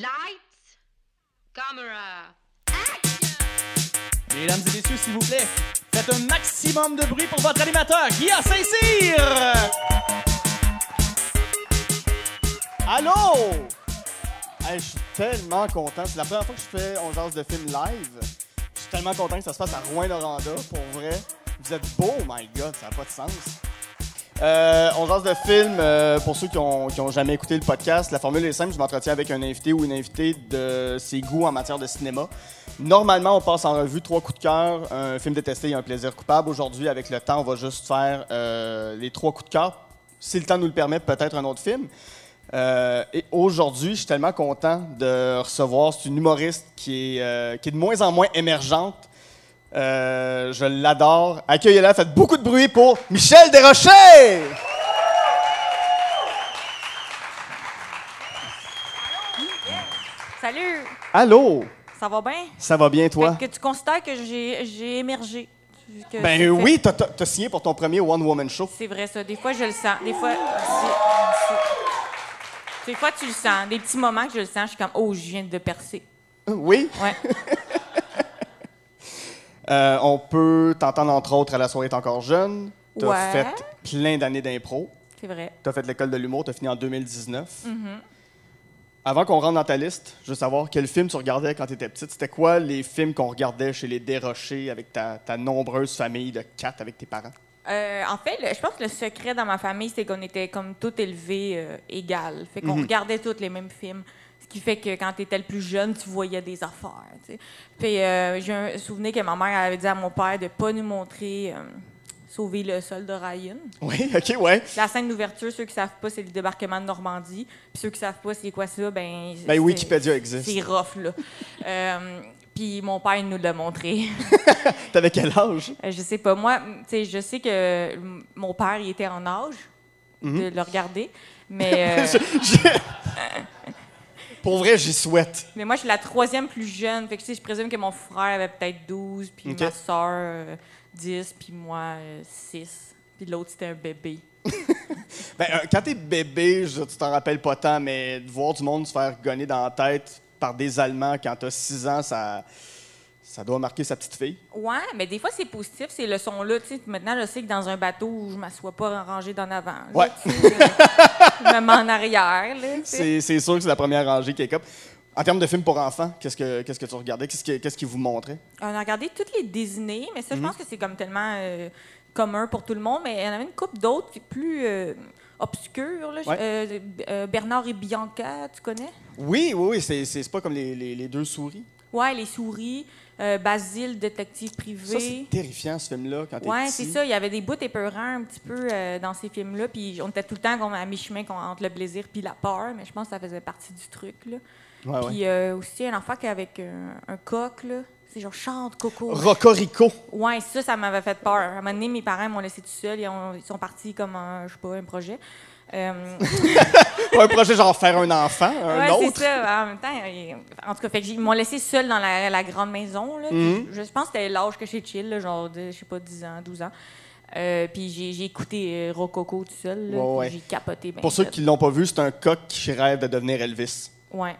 Lights, camera. Mesdames et messieurs, s'il vous plaît, faites un maximum de bruit pour votre animateur, Guillaume Saint-Cyr! Allô? Hey, je suis tellement content. C'est la première fois que je fais On jase de film live. Je suis tellement content que ça se passe à Rouen-Noranda. Pour vrai, vous êtes beau, my God, ça n'a pas de sens. Euh, on jase de film, euh, pour ceux qui ont, jamais écouté le podcast, la formule est simple, je m'entretiens avec un invité ou une invitée de ses goûts en matière de cinéma. Normalement, on passe en revue trois coups de cœur, un film détesté et un plaisir coupable. Aujourd'hui, avec le temps, on va juste faire euh, les trois coups de cœur. Si le temps nous le permet, peut-être un autre film. Euh, et aujourd'hui, je suis tellement content de recevoir, une humoriste qui est de moins en moins émergente. Euh, je l'adore. Accueillez-la, faites beaucoup de bruit pour Michel Desrochers! Salut! Allô? Ça va bien? Ça va bien, toi? Fait que tu considères que j'ai émergé? Que Ben oui, t'as- t'as signé pour ton premier One Woman Show. C'est vrai, ça. Des fois, je le sens. Des fois. Des fois, tu le sens. Des petits moments que je le sens, je suis comme, oh, je viens de percer. Oui? Ouais. Euh, on peut t'entendre entre autres à la soirée T'es encore jeune. T'as Ouais. fait plein d'années d'impro. C'est vrai. T'as fait l'école de l'humour, t'as fini en 2019. Mm-hmm. Avant qu'on rentre dans ta liste, je veux savoir quel film tu regardais quand tu étais petite. C'était quoi les films qu'on regardait chez les Desrochers avec ta, ta nombreuse famille de quatre avec tes parents? Euh, en fait, le- je pense que le secret dans ma famille, c'est qu'on était comme tout élevés euh, égales. Fait qu'on Mhm. regardait tous les mêmes films. Qui fait que quand tu étais le plus jeune, tu voyais des affaires. Puis euh, j'ai un souvenir que ma mère avait dit à mon père de pas nous montrer euh, Sauver le soldat Ryan. Oui, ok, ouais. La scène d'ouverture, ceux qui savent pas, c'est le débarquement de Normandie. Puis ceux qui savent pas, c'est quoi ça, ben. Ben, Wikipédia existe. C'est rough, là. Euh, puis mon père il nous l'a montré. T'avais quel âge? Euh, je sais pas. Moi, tu sais, je sais que mon père, il était en âge de le regarder. Mais, Pour vrai, j'y souhaite. mais moi, je suis la troisième plus jeune. Fait que, tu sais, je présume que mon frère avait peut-être 12, puis Ok. ma soeur, euh, 10, puis moi, euh, 6. Puis l'autre, c'était un bébé. Ben, euh, quand t'es bébé, je- tu t'en rappelles pas tant, mais de voir du monde se faire gonner dans la tête par des Allemands quand t'as 6 ans, ça, ça doit marquer sa petite fille. Ouais, mais des fois, c'est positif, ces leçons-là. Tu sais, maintenant, je sais que dans un bateau, je m'assois pas rangée d'en avant. là, Ouais. tu sais, je me mets en arrière. C'est sûr que c'est la première rangée qui est comme. En termes de films pour enfants, qu'est-ce que, qu'est-ce que tu regardais? Qu'est-ce qui, qu'est-ce qui vous montrait? On a regardé toutes les Disney, mais ça, je pense que c'est comme tellement euh, commun pour tout le monde. Mais il y en avait une couple d'autres plus euh, obscures. là. Ouais. Euh, Bernard et Bianca, tu connais? Oui, oui, oui, c'est, pas comme les, les- les deux souris. Ouais, Les Souris. Euh, Basile, détective Ça, privé. c'est terrifiant, ce film-là, quand petit. c'est ça. Il y avait des bouts épeurants un petit peu euh, dans ces films-là. Puis on était tout le temps à mi-chemin entre le plaisir puis la peur. Mais je pense que ça faisait partie du truc. Là. Ouais, ouais. Puis euh, aussi un enfant qui avec un, un coq. là. C'est genre chante Coco. Rocorico. Ouais, ça, ça m'avait fait peur. À un moment donné, mes parents m'ont laissé tout seul. Ils, ont- ils sont partis comme un, je sais pas, un projet. Euh, un projet genre faire un enfant, un ouais, autre. c'est ça. En même temps, en tout cas, fait que ils m'ont laissé seule dans la, la grande maison. Là, Mhm. je, je pense que c'était l'âge que j'ai chill, là, genre de, je sais pas, 10 ans, 12 ans. Euh, puis j'ai écouté euh, Rococo tout seul. Ouais, ouais. J'ai capoté. ben Pour ceux qui l'ont pas vu, c'est un coq qui rêve de devenir Elvis. Ouais.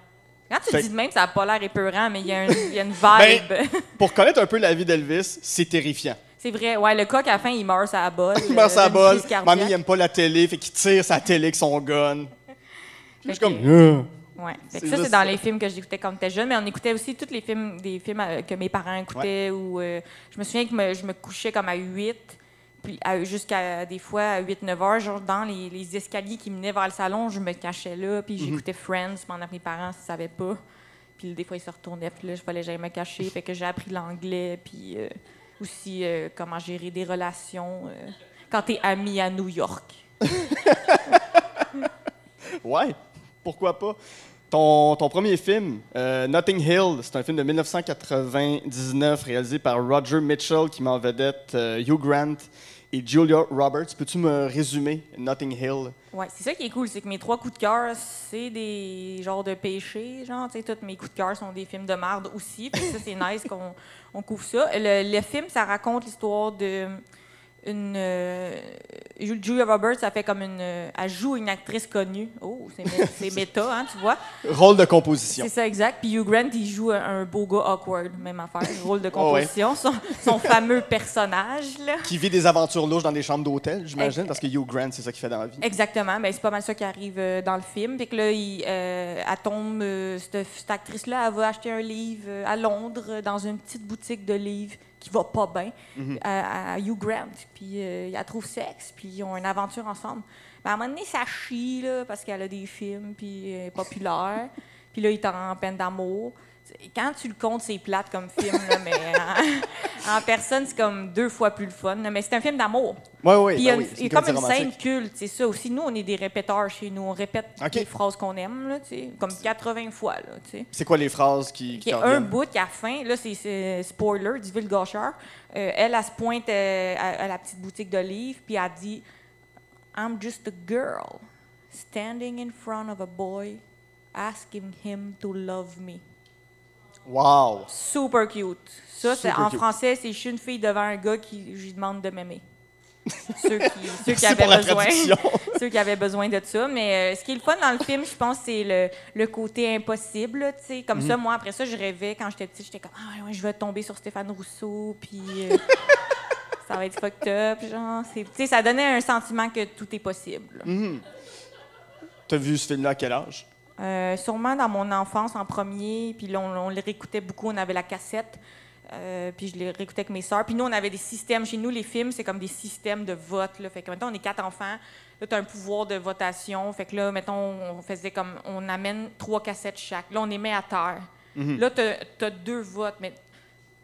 Quand tu le dis de même, ça n'a pas l'air épeurant, mais il y, a y une vibe. Ben, Pour connaître un peu la vie d'Elvis, c'est terrifiant. C'est vrai. Ouais, le coq, à la fin, il meurt sa bolle. Il meurt sa cardiaque. Mamie, il aime pas la télé, fait qu'il tire sa télé avec son gun. Je suis comme. Euh. Ouais. Fait que ça, c'est dans ça. les films que j'écoutais quand j'étais jeune, mais on écoutait aussi tous les films, des films euh, que mes parents écoutaient. Ou, euh, je me souviens que me- je me couchais comme à 8, puis jusqu'à des fois à 8-9 heures, genre dans les, les escaliers qui menaient vers le salon, je me cachais là, puis j'écoutais Friends pendant que mes parents ne savaient pas. Puis des fois, ils se retournaient, puis là, je fallait que j'aille me cacher. Fait que j'ai appris l'anglais, puis euh, aussi euh, comment gérer des relations euh, quand t'es ami à New York. Ouais, pourquoi pas. Ton, ton premier film, euh, Notting Hill, c'est un film de 1999 réalisé par Roger Mitchell qui met en vedette euh, Hugh Grant et Julia Roberts. Peux-tu me résumer Notting Hill? Ouais, c'est ça qui est cool, c'est que mes trois coups de cœur, c'est des genres de péchés, genre, tu sais, tous mes coups de cœur sont des films de merde aussi, que ça, c'est nice qu'on on couvre ça. Le film, ça raconte l'histoire de une euh, Julia Roberts, ça fait comme une, euh, elle joue une actrice connue. Oh, c'est mé- c'est méta, hein, tu vois. Rôle de composition. C'est ça, exact. Puis Hugh Grant, il joue un, beau gars awkward, même affaire, rôle de Oh, ouais. composition, son, son fameux personnage, là. Qui vit des aventures louches dans des chambres d'hôtel, j'imagine, parce que Hugh Grant, c'est ça qu'il fait dans la vie. Exactement, ben, c'est pas mal ça qui arrive euh, dans le film. Puis que là, il, euh, elle tombe, cette, cette actrice-là, elle va acheter un livre à Londres, dans une petite boutique de livres qui va pas bien, à, à Hugh Grant. Puis euh, elle trouve sexe, puis ils ont une aventure ensemble. Ben, à un moment donné, ça chie, là, parce qu'elle a des films, puis elle est populaire. puis là, il est en peine d'amour. Quand tu le comptes, c'est plate comme film, là, mais en, en personne, c'est comme deux fois plus le fun. là. Mais c'est un film d'amour. Oui, oui. Puis il y a, ben une- oui, il y a c'est comme comédie une scène romantique. culte, c'est ça. Aussi, nous, on est des répéteurs chez nous. On répète Ok. les phrases qu'on aime, là, tu sais, comme 80 fois, là, tu sais. C'est quoi les phrases qui, Il qui y a un viennent? bout qui, à la fin, là, c'est- c'est spoiler, du Gaucheur. Euh, elle, elle se pointe euh, à, à la petite boutique de livres, puis elle dit I'm just a girl standing in front of a boy asking him to love me. Wow! Super cute. Ça, c'est Super en cute. français, c'est je suis une fille devant un gars qui lui demande de m'aimer. ceux qui, ceux qui Merci avaient pour la besoin. traduction. ceux qui avaient besoin de ça. Mais euh, ce qui est le fun dans le film, je pense, c'est le, le côté impossible. là, tu sais. Comme Mhm. ça, moi, après ça, je rêvais quand j'étais petite. J'étais comme, ah ouais, je vais tomber sur Stéphane Rousseau, puis euh, ça va être fucked up. Genre, C'est- tu sais, ça donnait un sentiment que tout est possible. Mhm. T'as vu ce film-là à quel âge? Euh, sûrement dans mon enfance en premier, puis là, on, on le réécoutait beaucoup, on avait la cassette, euh, puis je les réécoutais avec mes sœurs. Puis nous, on avait des systèmes. Chez nous, les films, c'est comme des systèmes de vote. Là. Fait que, mettons, on est quatre enfants, là, tu as un pouvoir de votation. Fait que là, mettons, on faisait comme, on amène trois cassettes chaque. Là, on les met à terre. Là, tu as, deux votes, mais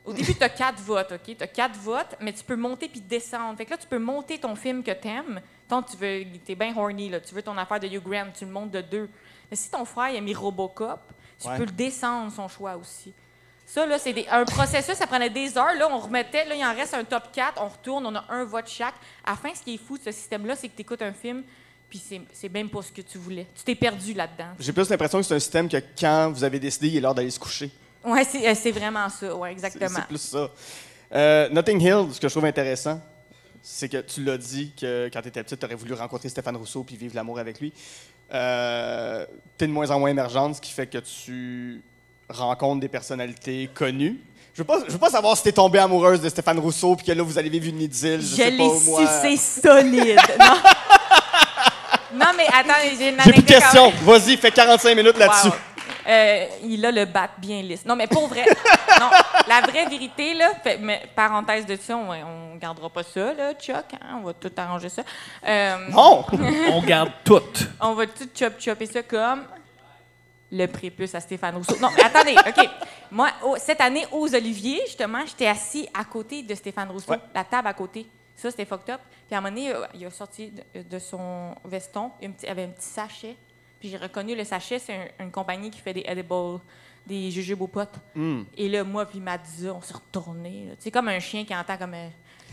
au début, tu as quatre votes, OK? Tu as quatre votes, mais tu peux monter puis descendre. Fait que là, tu peux monter ton film que t'aimes. Tant tu veux, t'es bien horny, là. Tu veux ton affaire de Hugh Grant, tu le montes de deux. Mais si ton frère il a mis Robocop, tu Ouais. peux le descendre, son choix aussi. Ça, là, c'est des- un processus, ça prenait des heures. Là, on remettait, là, il en reste un top 4, on retourne, on a un vote chaque. À la fin, ce qui est fou de ce système-là, c'est que tu écoutes un film, puis c'est c'est même pas ce que tu voulais. Tu t'es perdu là-dedans. J'ai plus l'impression que c'est un système que quand vous avez décidé, il est l'heure d'aller se coucher. C'est euh, c'est vraiment ça, ouais, C'est exactement. c'est plus ça. Euh, Notting Hill, ce que je trouve intéressant, c'est que tu l'as dit que quand tu étais petite, tu aurais voulu rencontrer Stéphane Rousseau puis vivre l'amour avec lui. Euh, tu es de moins en moins émergente, ce qui fait que tu rencontres des personnalités connues. Je veux pas, je veux pas savoir si t'es tombée amoureuse de Stéphane Rousseau puis que là vous allez vivre une idylle. Je, Je sais pas moi. sucé solide. non. non, mais attends, j'ai une J'ai plus de anecdote questions. Vas-y, fais 45 minutes là-dessus. Wow. Euh, il a le bat bien lisse. Non, mais pour vrai, non, la vraie vérité, là, fait- mais parenthèse de ça, on, on gardera pas ça, là, Chuck, hein, on va tout arranger ça. Euh, Non! On garde tout. on va tout chop chopper ça comme le prépuce à Stéphane Rousseau. Non, mais attendez, OK. Moi, au- cette année, aux Oliviers, justement, j'étais assis à côté de Stéphane Rousseau, Ouais. la table à côté. Ça, c'était fucked up. Puis à un moment donné, euh, il a sorti de, de son veston, il avait un petit sachet. Puis j'ai reconnu le sachet, c'est un- une compagnie qui fait des edibles, des jujubes aux potes. Hmm. Et là, moi puis Madza, on s'est retournés. sais, comme un chien qui entend comme un,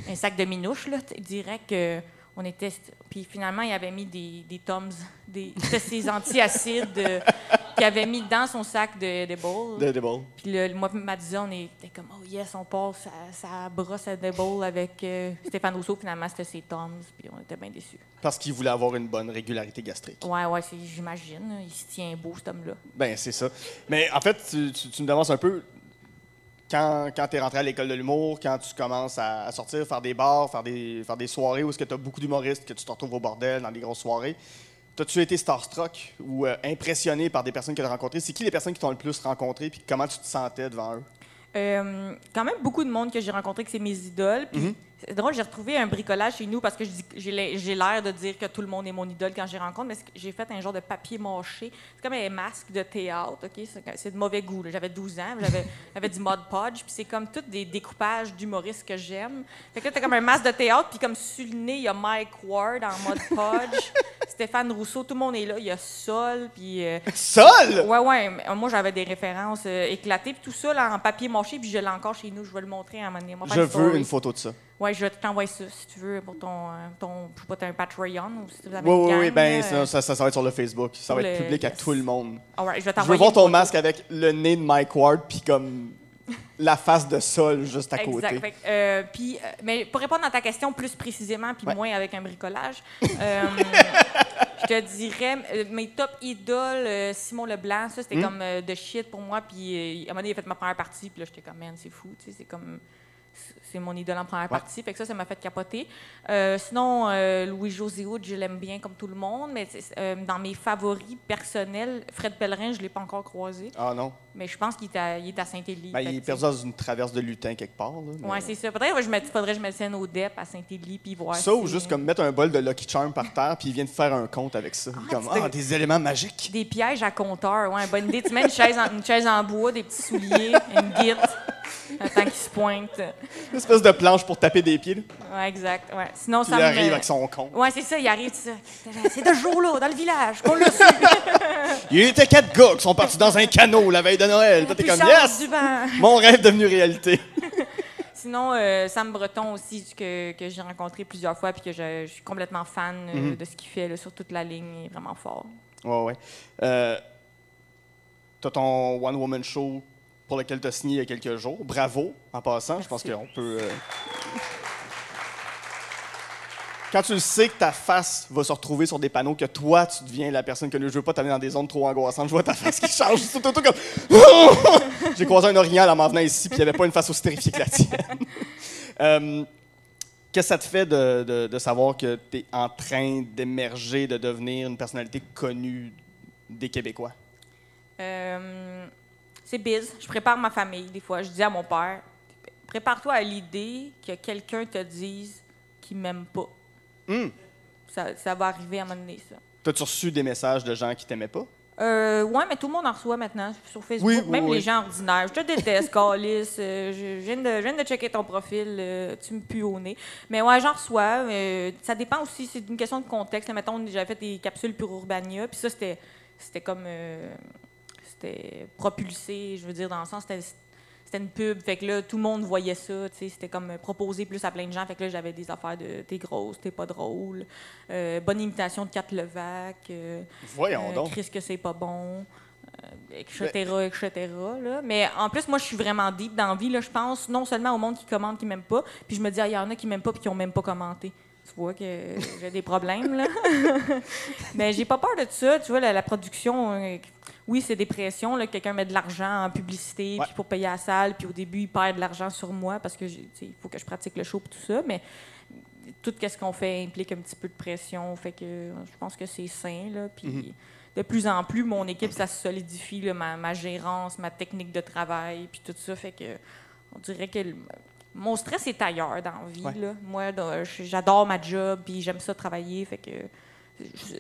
un sac de minouches, là. Direct que on était... Puis finalement, il avait mis des, des Toms, des, c'était ces antiacides euh, qu'il avait mis dans son sac de, bowls. De, ball. Puis là, moi Madza, on était comme, oh yes, on passe sa, sa brosse à bowls avec euh, Stéphane Rousseau. Finalement, c'était ses Toms, puis on était bien déçus. Parce qu'il voulait avoir une bonne régularité gastrique. Ouais, ouais, j'imagine. Il se tient beau, cet homme-là. Ben, c'est ça. Mais en fait, tu, tu- tu me demandes un peu, quand, quand tu es rentré à l'école de l'humour, quand tu commences à, à sortir, faire des bars, faire des, faire des soirées où est-ce que tu as beaucoup d'humoristes, que tu te retrouves au bordel, dans des grosses soirées, T'as-tu été starstruck ou euh, impressionné par des personnes que tu as rencontrées? C'est qui les personnes qui t'ont le plus rencontré puis comment tu te sentais devant eux? Euh, quand même beaucoup de monde que j'ai rencontré que c'est mes idoles. Puis Mhm. C'est drôle, j'ai retrouvé un bricolage chez nous parce que j'ai l'ai- j'ai l'air de dire que tout le monde est mon idole quand j'ai rencontre, mais j'ai fait un genre de papier mâché. C'est comme un masque de théâtre, OK? C'est- de mauvais goût. J'avais 12 ans, j'avais du Mod Podge, puis c'est comme tous des découpages d'humoristes que j'aime. Fait que là, t'as comme un masque de théâtre, puis comme sur le nez, il y a Mike Ward en Mod Podge, Stéphane Rousseau, tout le monde est là. Il y a Sol, puis... euh, Seul! Ouais, ouais. Moi, j'avais des références euh, éclatées. Puis tout ça, là, en papier mâché, puis je l'ai encore chez nous. Je vais le montrer à un moment donné. Je veux story. une photo de ça. Ouais, je vais t'envoyer ça, si tu veux, pour ton... euh, ton je sais pas, Patreon ou si vous avez Oui, une oui, gang, oui. Ben, là, ça, euh, ça, ça, ça va être sur le Facebook. Ça va être public à yes. tout le monde. all right, je vais Je veux voir ton photo. masque avec le nez de Mike Ward puis comme la face de sol juste à côté. Exact. Fait que, euh, puis, euh, mais pour répondre à ta question plus précisément, puis Ouais. moins avec un bricolage, euh, je te dirais mes top idoles, Simon Leblanc, ça Hmm? c'était comme euh, de shit pour moi. Puis à un moment donné, il a fait ma première partie, puis là j'étais comme man, c'est fou, tu sais, c'est comme c'est mon idole en première partie, fait que ça, ça m'a fait capoter. Euh, sinon, euh, Louis-José Hood, je l'aime bien comme tout le monde, mais euh, dans mes favoris personnels, Fred Pellerin, je l'ai pas encore croisé, Ah non. mais je pense qu'il est à, Saint-Élie. Ben, il est perdu dans une traverse de lutin quelque part. Mais- oui, c'est ça. Peut-être que je me, faudrait que je me tienne au DEP à Saint-Élie puis voir. Ça ou juste comme mettre un bol de Lucky Charm par terre puis il vient de faire un compte avec ça. Est comme, ah, des éléments magiques. Des pièges à compteur, ouais, bonne idée. Tu mets une chaise en, une chaise en bois, des petits souliers, une guite, attends qu'il se pointe. Une espèce de planche pour taper des pieds. là. Ouais, exact. Ouais. Sinon, Puis ça il me. arrive avec son compte. Ouais, c'est ça, il arrive, c'est de ce jour-là, dans le village, qu'on l'a su. Il était quatre gars qui sont partis dans un canot la veille de Noël. Toi, t'es comme, yes! Mon rêve devenu réalité. Sinon, euh, Sam Breton aussi, que, que j'ai rencontré plusieurs fois puis que je, je suis complètement fan euh, Mhm. de ce qu'il fait là, sur toute la ligne. Il est vraiment fort. Ouais, ouais. Euh, T'as ton One Woman Show pour lequel t'as signé il y a quelques jours. Bravo, en passant. Je pense qu'on peut. euh, Quand tu le sais que ta face va se retrouver sur des panneaux, que toi, tu deviens la personne que je veux pas t'amener dans des zones trop angoissantes, je vois ta face qui change. Tout, tout, tout comme. J'ai croisé un orignal en m'en venant ici, puis il n'y avait pas une face aussi terrifiée que la tienne. Euh, Qu'est-ce que ça te fait de, de- de savoir que tu es en train d'émerger, de devenir une personnalité connue des Québécois? Euh, c'est biz. Je prépare ma famille, des fois. Je dis à mon père, prépare-toi à l'idée que quelqu'un te dise qu'il m'aime pas. Hum. Ça, ça va arriver à un moment donné, ça. T'as-tu reçu des messages de gens qui t'aimaient pas? Euh, ouais, mais tout le monde en reçoit maintenant sur Facebook. Oui, Même oui. les gens ordinaires. Je te déteste, Calis. Euh, je, viens de, je viens de checker ton profil. euh, tu me pues au nez. Mais ouais, j'en reçois. euh, ça dépend aussi. C'est une question de contexte. Là, mettons, j'avais fait des capsules pour Urbania. Puis ça, c'était, c'était comme. C'était propulsé. Je veux dire, dans le sens, c'était. C'était une pub, fait que là, tout le monde voyait ça, tu sais, c'était comme euh, proposé plus à plein de gens, fait que là, j'avais des affaires de « t'es grosse, t'es pas drôle euh, bonne imitation de Kat Levac, euh, Voyons euh, donc. Chris que c'est pas bon, etc., etc. là. Mais en plus, moi, je suis vraiment deep dans la vie. Là, je pense non seulement au monde qui commente qui m'aime pas, puis je me dis, ah, il y en a qui m'aiment pas puis qui ont même pas commenté. Tu vois que j'ai des problèmes, là. Mais j'ai pas peur de ça. Tu vois, la, la production, oui, c'est des pressions. Là, quelqu'un met de l'argent en publicité Ouais. puis pour payer la salle, puis au début, il perd de l'argent sur moi parce que il faut que je pratique le show et tout ça. Mais tout ce qu'on fait implique un petit peu de pression. Fait que je pense que c'est sain. Là, puis Mhm. de plus en plus, mon équipe, ça se solidifie, là, ma, ma gérance, ma technique de travail, puis tout ça. Fait que on dirait que mon stress est ailleurs dans la vie. Ouais. Là. Moi, j'adore ma job, puis j'aime ça travailler. Fait que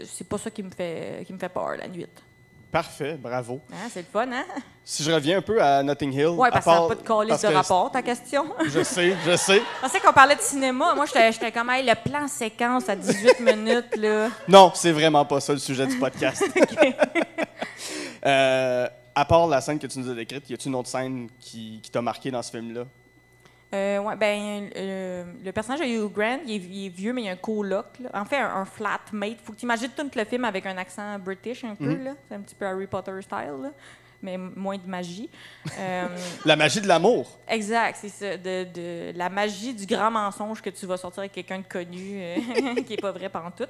c'est pas ça qui me fait, qui me fait peur la nuit. Parfait, bravo. Hein, c'est le fun, hein? Si je reviens un peu à Notting Hill. Ouais, à parce que ça n'a pas de parce de que rapport, ta question. Je sais, je sais. Je pensais qu'on parlait de cinéma. Moi, j'étais j'étais comme, hey, le plan séquence à 18 minutes, là. Non, c'est vraiment pas ça le sujet du podcast. Euh, à part la scène que tu nous as décrite, y a-t-il une autre scène qui, qui t'a marqué dans ce film-là? Euh, ouais, ben, euh, le personnage de Hugh Grant, il est, il est vieux, mais il y a un coloc. là. En fait, un, un flatmate. Faut que tu imagines tout le film avec un accent british un peu. Mhm. là. C'est un petit peu Harry Potter style, là, mais moins de magie. Euh, La magie de l'amour. exact, c'est ça. De, de la magie du grand mensonge que tu vas sortir avec quelqu'un de connu, euh, qui est pas vrai pantoute.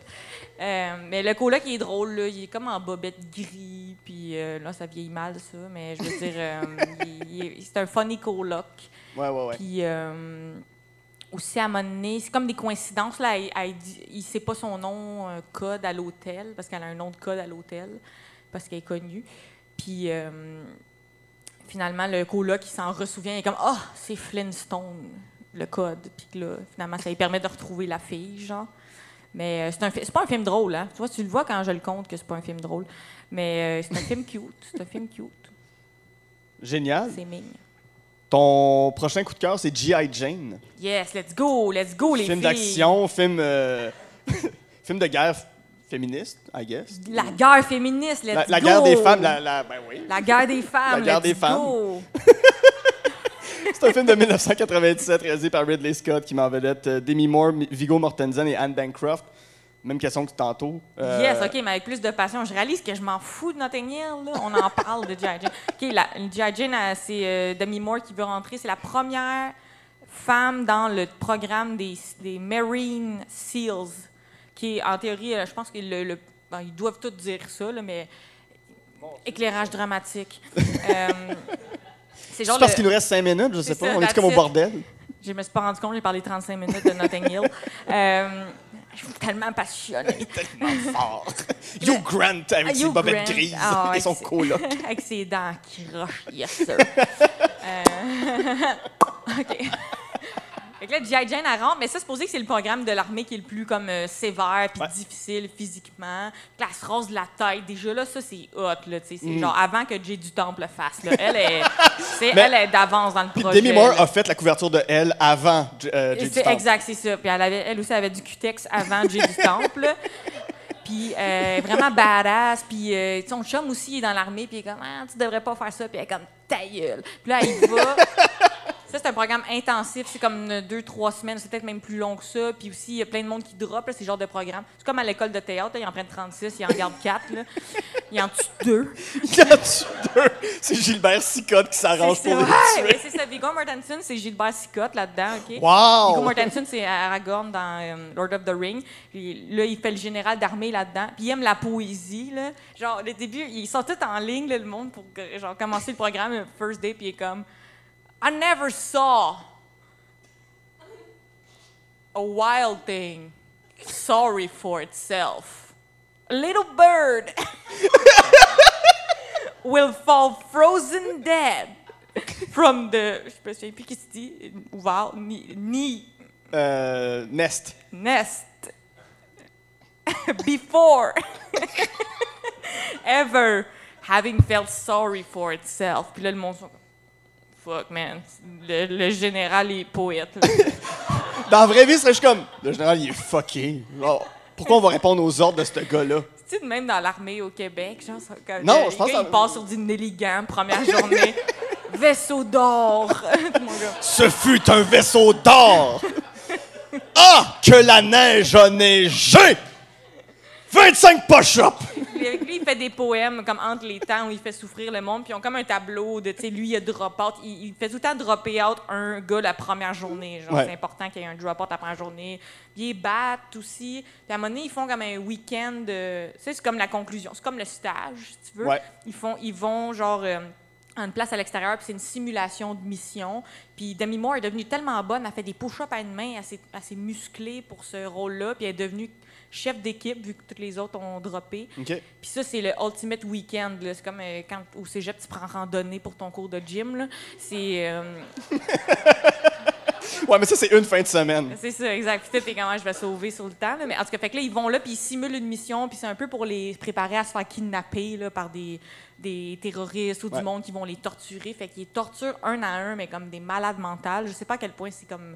Euh, mais le coloc, il est drôle. Là. Il est comme en bobette gris. Puis là, ça vieillit mal, ça. Mais je veux dire, c'est un funny coloc. Ouais, ouais, ouais. Puis euh, aussi à un moment donné, c'est comme des coïncidences. Là, elle, elle dit- il sait pas son nom euh, code à l'hôtel, parce qu'elle a un nom de code à l'hôtel, parce qu'elle est connue. Puis euh, finalement, le coloc, il s'en ressouvient, il est comme Ah, c'est Flintstone, le code. Puis que là, finalement, ça lui permet de retrouver la fille, genre. Mais euh, c'est un fi- c'est pas un film drôle, hein. Tu vois, tu le vois quand je le compte que c'est pas un film drôle. Mais euh, c'est un film cute. C'est un film cute. Génial. C'est mignon. Ton prochain coup de cœur, c'est G.I. Jane. Yes, let's go, let's go, les film filles. d'action, film, euh, film de guerre féministe, I guess. La guerre féministe, let's La, la go. guerre des femmes, la, la- ben oui. La guerre des femmes, La guerre let's des femmes. go. C'est un film de 1997 réalisé par Ridley Scott qui met en vedette euh, Demi Moore, Viggo Mortensen et Anne Bancroft. Même question que tantôt. Euh, Yes, OK, mais avec plus de passion. Je réalise que je m'en fous de Notting Hill. Là. On en parle de G.I. Jane. OK, la, G.I. Jane, euh, c'est euh, Demi Moore qui veut rentrer. C'est la première femme dans le programme des, des Marine SEALs, qui est, en théorie, euh, je pense qu'ils le, ils doivent tous dire ça, là, mais éclairage dramatique. Euh, c'est parce le- qu'il nous reste 5 minutes, je sais C'est pas. ça, on est comme au bordel? Je me suis pas rendu compte, j'ai parlé 35 minutes de Notting Hill. Je suis tellement passionnée. Tellement fort. Hugh Grant avec Ah, ses bobettes grises Ah, et son coloc. Avec ses dents qui rochent, yes sir. Euh, OK. Fait que là, G.I. Jane, elle rentre, mais ça, c'est supposé que c'est le programme de l'armée qui est le plus comme euh, sévère puis Ouais. difficile physiquement. Puis là, elle se rase de la tête. Déjà là, ça, c'est hot, là, tu sais. C'est Mm. genre avant que Jay du Temple le fasse, là. Elle est, c'est- Mais- elle est d'avance dans le projet. Demi Moore là. a fait la couverture de elle avant euh, J.D. C'est Stamp. exact, c'est ça. Puis elle, avait, elle aussi elle avait du cutex avant Jay du Temple. Puis euh, vraiment badass. Puis euh, son chum aussi il est dans l'armée. Puis il est comme, ah, tu devrais pas faire ça. Puis elle est comme, ta gueule. Puis là, il va. Ça, c'est un programme intensif. C'est comme deux, trois semaines. C'est peut-être même plus long que ça. Puis aussi, il y a plein de monde qui drop. là, C'est le genre de programme. C'est comme à l'école de théâtre. là, Ils en prennent 36, ils en gardent 4. Là. Ils en tuent deux. Il y en a deux. C'est Gilbert Sicotte qui s'arrange pour les Ouais, tuer. mais c'est ça. Viggo Mortensen, c'est Gilbert Sicotte là-dedans. OK? Viggo Wow! Mortensen, c'est Aragorn dans euh, Lord of the Ring. Puis là, il fait le général d'armée là-dedans. Puis il aime la poésie. Là. Genre, le début, ils sont tous en ligne, là, le monde, pour genre, commencer le programme, first day. Puis il est comme I never saw a wild thing sorry for itself. A little bird will fall frozen dead from the. Je me souviens plus qui se dit. Wow, ni, ni Euh, Nest. nest before ever having felt sorry for itself. Puis là, le comme, Fuck, man. Le, le général est poète. là. Dans la vraie vie, serait juste comme. Le général, il est fucké. Genre, pourquoi on va répondre aux ordres de ce gars-là? tu sais, même dans l'armée au Québec, genre, ça- quand Non, le- je pense quand que- il passe sur du Nelligan, première journée. Vaisseau d'or. Gars. Ce fut un vaisseau d'or! Ah! Que la neige a neigé! 25 push-ups! Lui, il fait des poèmes comme entre les temps où il fait souffrir le monde. Puis ils ont comme un tableau de, tu sais, lui, il a drop out. Il, il fait tout le temps dropper out un gars la première journée. Genre, Ouais. c'est important qu'il y ait un drop out la première journée. Puis ils battent aussi. Puis à un moment donné, ils font comme un week-end. de- Tu sais, c'est comme la conclusion. C'est comme le stage, si tu veux. Ouais. Ils, font, ils vont, genre. euh, à une place à l'extérieur, puis c'est une simulation de mission. Puis Demi Moore est devenue tellement bonne, elle fait des push-ups à une main, assez, assez musclée pour ce rôle-là, puis elle est devenue chef d'équipe, vu que toutes les autres ont droppé. Puis ça, c'est le ultimate weekend. là. C'est comme euh, quand au cégep, tu prends randonnée pour ton cours de gym. là. C'est euh, Ouais, mais ça, c'est une fin de semaine. c'est ça, exact. Puis t'es comment je vais sauver sur le temps. là. Mais en tout cas, fait que là, ils vont là, puis ils simulent une mission, puis c'est un peu pour les préparer à se faire kidnapper là, par des, des terroristes ou Ouais. du monde qui vont les torturer. Fait qu'ils les torturent un à un, mais comme des malades mentales. Je sais pas à quel point c'est comme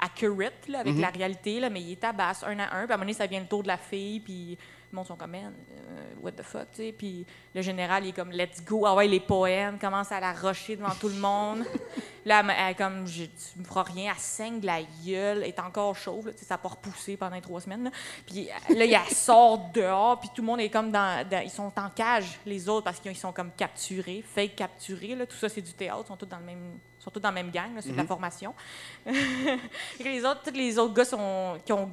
accurate là, avec la réalité, là, mais ils les tabassent un à un. Puis à un moment donné, ça vient le tour de la fille, puis le monde sont comme, man, euh, what the fuck, tu sais. Puis le général, il est comme, let's go. Ah ouais, les poèmes commencent à la rocher devant tout le monde. Là, elle, comme, je, tu me feras rien, elle saigne de la gueule, elle est encore chauve, là, tu sais, ça n'a pas repoussé pendant les trois semaines. Là, puis là, il- sort dehors, puis tout le monde est comme dans, dans- Ils sont en cage, les autres, parce qu'ils sont comme capturés, fake capturés. Là, tout ça, c'est du théâtre, ils sont tous dans le même, tous dans la même gang, là, c'est de la formation. Fait que les autres, tous les autres gars sont, qui, ont,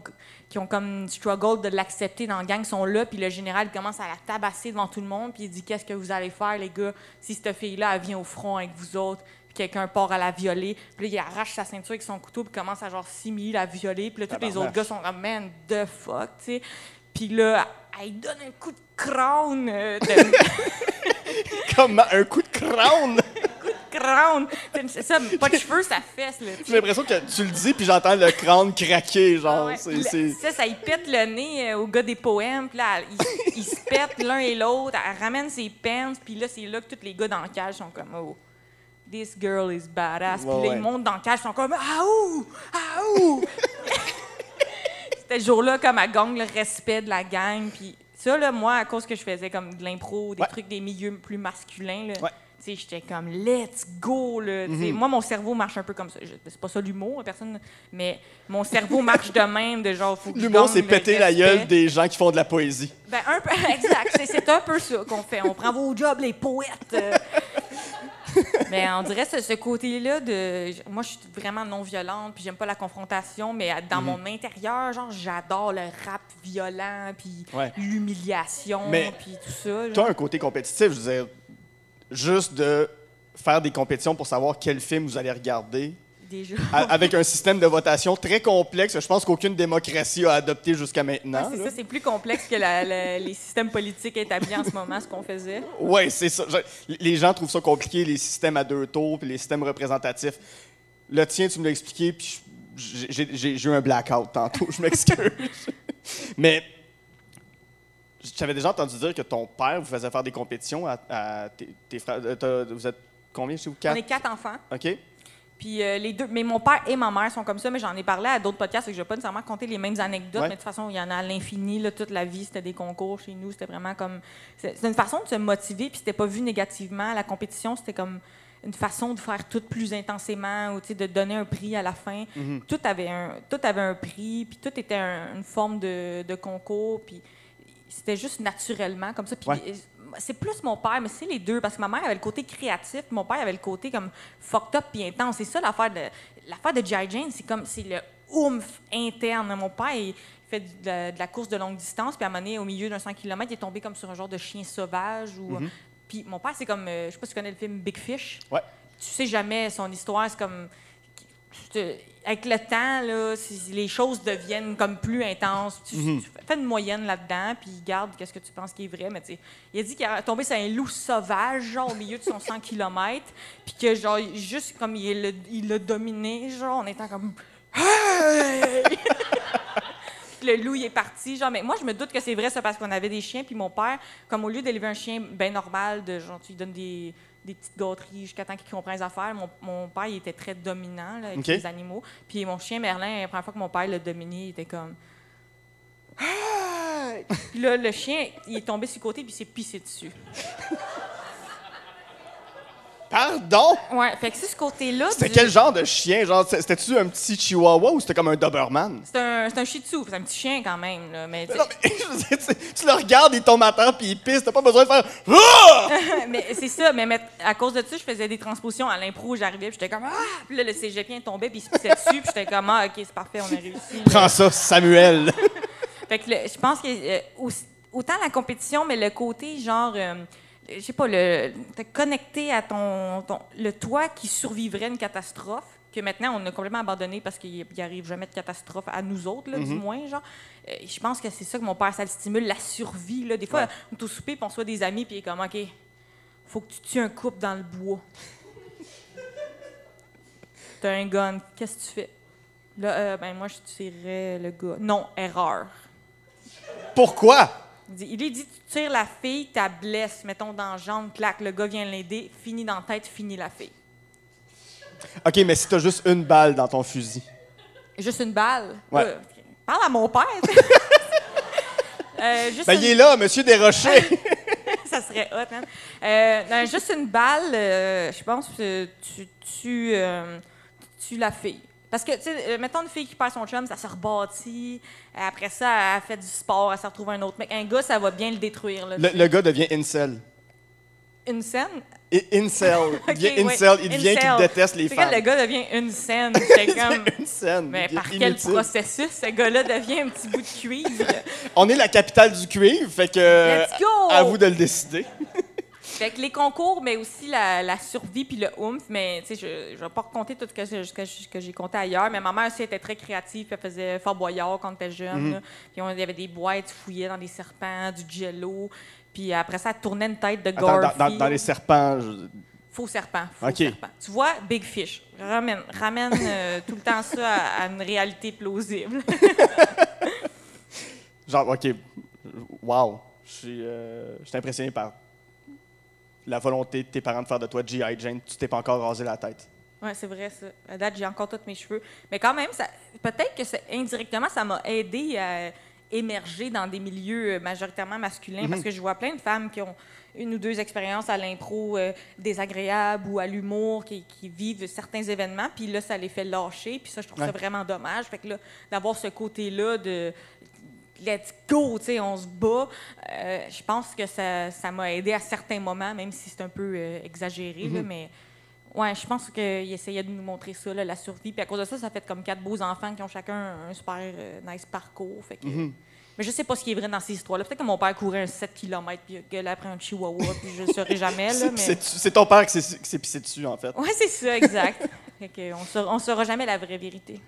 qui ont comme struggle de l'accepter dans la gang sont là, puis le général commence à la tabasser devant tout le monde, puis il dit Qu'est-ce que vous allez faire, les gars, si cette fille-là, elle vient au front avec vous autres, puis quelqu'un part à la violer, puis là, il arrache sa ceinture avec son couteau, puis commence à genre simuler la violer, puis là, tous les autres gars sont comme Man, the fuck, tu sais. Puis là, elle donne un coup de crâne, euh, de Comme un coup de crâne! crâne. C'est ça, pas de cheveux, ça fesse. J'ai l'impression que tu le dis, puis j'entends le crâne craquer, Ah genre. ouais. Ça, ça y pète le nez euh, au gars des poèmes. Puis là, ils, ils se pètent l'un et l'autre. Elle ramène ses pens. Puis là, c'est là que tous les gars dans le cage sont comme « Oh, this girl is badass. Ouais, puis là, ils montent dans le cage. Ils sont comme « Ah ouh! Ah ouh! » C'était ce jour-là, comme elle gagne le respect de la gang. Puis ça, là, moi, à cause que je faisais comme de l'impro, des Ouais. trucs des milieux plus masculins, là, Ouais. J'étais comme, let's go, là. Mhm. sais, Moi, mon cerveau marche un peu comme ça. C'est pas ça l'humour, personne. Mais mon cerveau marche de même, de genre, L'humour, c'est péter la gueule des gens qui font de la poésie. Ben, un peu, exact. C'est- un peu ça qu'on fait. On prend vos jobs, les poètes. mais on dirait ce, ce côté-là de. Moi, je suis vraiment non violente, puis j'aime pas la confrontation, mais dans mon intérieur, genre, j'adore le rap violent, puis Ouais. l'humiliation, puis tout ça. Tu as un côté compétitif, je veux dire, juste de faire des compétitions pour savoir quel film vous allez regarder, Déjà. avec un système de votation très complexe, je pense qu'aucune démocratie a adopté jusqu'à maintenant. Ouais, c'est ça, c'est plus complexe que la- la- les systèmes politiques établis en ce moment, ce qu'on faisait. Ouais, c'est ça. Je- Les gens trouvent ça compliqué, les systèmes à deux tours, puis les systèmes représentatifs. Le tien, tu me l'as expliqué, puis j'ai eu un blackout tantôt, je m'excuse. Mais j'avais déjà entendu dire que ton père vous faisait faire des compétitions à, à tes, tes frères. euh, t'as- Vous êtes combien chez vous? On Quatre? est quatre enfants. OK. Puis euh, les deux, mais mon père et ma mère sont comme ça, mais j'en ai parlé à d'autres podcasts, et que je vais pas nécessairement compter les mêmes anecdotes, Ouais. mais de toute façon, il y en a à l'infini, là, toute la vie, c'était des concours chez nous, c'était vraiment comme... C'est c'est une façon de se motiver, puis c'était pas vu négativement. La compétition, c'était comme une façon de faire tout plus intensément, ou tu sais, de donner un prix à la fin. tout, avait un, tout avait un prix, puis tout était un- une forme de, de concours, puis c'était juste naturellement comme ça. Puis Ouais. c'est plus mon père, mais c'est les deux, parce que ma mère avait le côté créatif, mon père avait le côté comme fucked up puis intense. C'est ça l'affaire de l'affaire de G.I. Jane, c'est comme c'est le oomph interne. Mon père, il fait de la, de la course de longue distance, puis à un moment donné, au milieu d'un 100 km, il est tombé comme sur un genre de chien sauvage. Ou, Puis mon père, c'est comme, euh, je sais pas si tu connais le film Big Fish. Ouais. Tu sais jamais son histoire, c'est comme te- avec le temps, là, les choses deviennent comme plus intenses. Tu, tu fais une moyenne là-dedans, puis garde qu'est-ce que tu penses qui est vrai. Mais il a dit qu'il est tombé sur un loup sauvage, genre, au milieu de son 100 km, puis que, genre, juste comme il l'a il dominé, genre, en étant comme. Hey! Le loup, il est parti. Genre, mais moi, je me doute que c'est vrai, ça, parce qu'on avait des chiens. Puis mon père, comme au lieu d'élever un chien bien normal, de genre, tu lui donnes des, des petites gâteries jusqu'à temps qu'il comprenne les affaires, mon, mon père, il était très dominant là, avec les animaux. Puis mon chien Merlin, la première fois que mon père l'a dominé, il était comme. Hey! Puis là, le chien, il est tombé sur le côté, puis il s'est pissé dessus. Pardon? Ouais, fait que c'est ce côté-là. C'était du- quel genre de chien? Genre, c'était-tu un petit chihuahua ou c'était comme un Doberman? C'est un, c'est un shih tzu, c'est un petit chien quand même. Là, mais, Non, mais tu, tu le regardes, il tombe à terre puis il pisse. T'as pas besoin de faire Ah! mais c'est ça, mais à cause de ça, je faisais des transpositions à l'impro, j'arrivais, puis j'étais comme ah, puis là le cégepien tombait puis il se pissait dessus, puis j'étais comme ah, OK, c'est parfait, on a réussi. Prends ça, Samuel. Fait que le- je pense que euh, autant la compétition mais le côté genre euh, je sais pas le te connecter à ton, ton- le toi qui survivrait une catastrophe que maintenant on a complètement abandonné parce qu'il n'y arrive jamais de catastrophe à nous autres là, du moins genre. Euh, je pense que c'est ça que mon père ça le stimule la survie là. Des fois Ouais. on est au souper puis on soit des amis puis il est comme OK faut que tu tues un couple dans le bois. T'as un gun qu'est-ce que tu fais? Là euh, ben moi je tirerais le gars. Non erreur. Pourquoi? Il lui dit, tu tires la fille, tu la blesses, mettons dans la jambe, clac, le gars vient l'aider, fini dans la tête, fini la fille. OK, mais si t'as juste une balle dans ton fusil. Juste une balle? Ouais. Euh, parle à mon père. Euh, juste Ben, une- il est là, monsieur Desrochers. ça serait hot, hein? Euh, non, juste une balle, je pense que tu tu tues la fille. Parce que, tu sais, euh, mettons une fille qui perd son chum, ça se rebâtit. Après ça, elle fait du sport, elle se retrouve un autre mec. Un gars, ça va bien le détruire. Là, le, le gars devient incel. Une scène? Il devient ouais. incel. Il devient qu'il déteste les femmes. quand le gars devient une scène. C'est comme. une scène. Mais par quel processus ce gars-là devient un petit bout de cuivre? On est la capitale du cuivre, fait que. Let's go! À vous de le décider. Fait que les concours, mais aussi la, la survie puis le oomph. Mais tu sais, je ne vais pas raconter tout ce que, j'ai- ce que, que j'ai compté ailleurs. Mais ma mère aussi était très créative. puis Elle faisait Fort Boyard quand on était jeune. là. Puis on- il y avait des boîtes fouillées dans des serpents, du jello. Puis après ça, elle tournait une tête de dans, Garfield. dans- dans les serpents. je- Faux serpent. Faux OK. serpent. Tu vois, Big Fish. Ramène, ramène euh, tout le temps ça à, à une réalité plausible. Genre, OK. Wow. Je suis euh, impressionné par la volonté de tes parents de faire de toi G.I. Jane. Tu t'es pas encore rasé la tête. Oui, c'est vrai, ça. À date, j'ai encore tous mes cheveux. Mais quand même, peut-être que indirectement, ça m'a aidé à émerger dans des milieux euh, majoritairement masculins parce que je vois plein de femmes qui ont une ou deux expériences à l'impro euh, désagréables ou à l'humour, qui, qui vivent certains événements, puis là, ça les fait lâcher, puis ça, je trouve ça vraiment dommage. Fait que là, d'avoir ce côté-là de let's go, on se bat, euh, je pense que ça ça m'a aidé à certains moments, même si c'est un peu euh, exagéré, là, mais ouais, je pense qu'il essayait de nous montrer ça, là, la survie. Puis à cause de ça, ça fait comme quatre beaux enfants qui ont chacun un super euh, nice parcours. Fait que, Mais je sais pas ce qui est vrai dans ces histoires-là. Peut-être que mon père courait un 7 km puis gueulé après un chihuahua, puis je le saurais jamais, C'est- mais... C'est c'est ton père qui s'est pissé dessus, en fait. Ouais, c'est ça, exact. fait que on saura, on saura jamais la vraie vérité.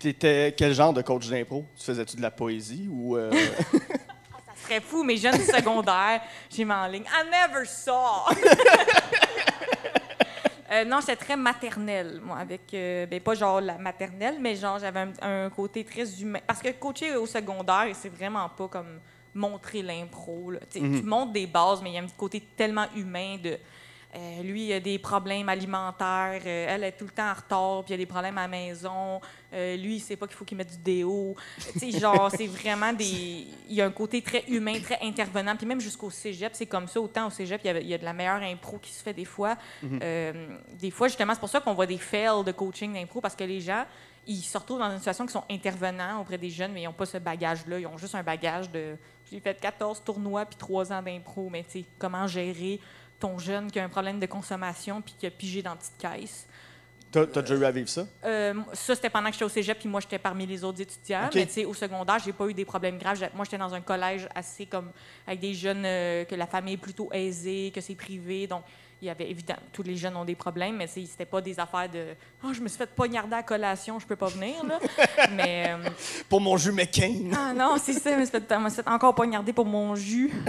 T'étais quel genre de coach d'impro? Tu faisais-tu de la poésie ou... euh, Ça serait fou, mes jeunes secondaires, j'ai mis en ligne. I never saw! Euh, non, j'étais très maternelle, moi, avec. euh, ben, pas genre la maternelle, mais genre, j'avais un, un côté très humain. Parce que coacher au secondaire, c'est vraiment pas comme montrer l'impro. Tu Tu montres des bases, mais il y a un côté tellement humain de. Euh, lui, il a des problèmes alimentaires. euh, elle est tout le temps en retard, puis il y a des problèmes à la maison. Euh, lui, il sait pas qu'il faut qu'il mette du déo. Tu sais, genre, c'est vraiment des. Il y a un côté très humain, très intervenant. Puis même jusqu'au cégep, c'est comme ça. Autant au cégep, il y, a, il y a de la meilleure impro qui se fait des fois. Euh, des fois, justement, c'est pour ça qu'on voit des fails de coaching d'impro, parce que les gens, ils se retrouvent dans une situation qui sont intervenants auprès des jeunes, mais ils n'ont pas ce bagage-là. Ils ont juste un bagage de. J'ai fait 14 tournois puis 3 ans d'impro, mais tu sais, comment gérer ton jeune qui a un problème de consommation puis qui a pigé dans la petite caisse. T'as t'as déjà eu à vivre ça? Euh, ça, c'était pendant que j'étais au cégep, puis moi, j'étais parmi les autres étudiants. OK. Mais tu sais, au secondaire, j'ai pas eu des problèmes graves. Moi, j'étais dans un collège assez comme avec des jeunes euh, que la famille est plutôt aisée, que c'est privé. Donc, il y avait évidemment, tous les jeunes ont des problèmes, mais c'était pas des affaires de Oh, je me suis fait poignarder à collation, je peux pas venir. Là. mais. euh, Pour mon jus McCain. ah non, c'est ça, je me suis fait, encore poignarder pour mon jus.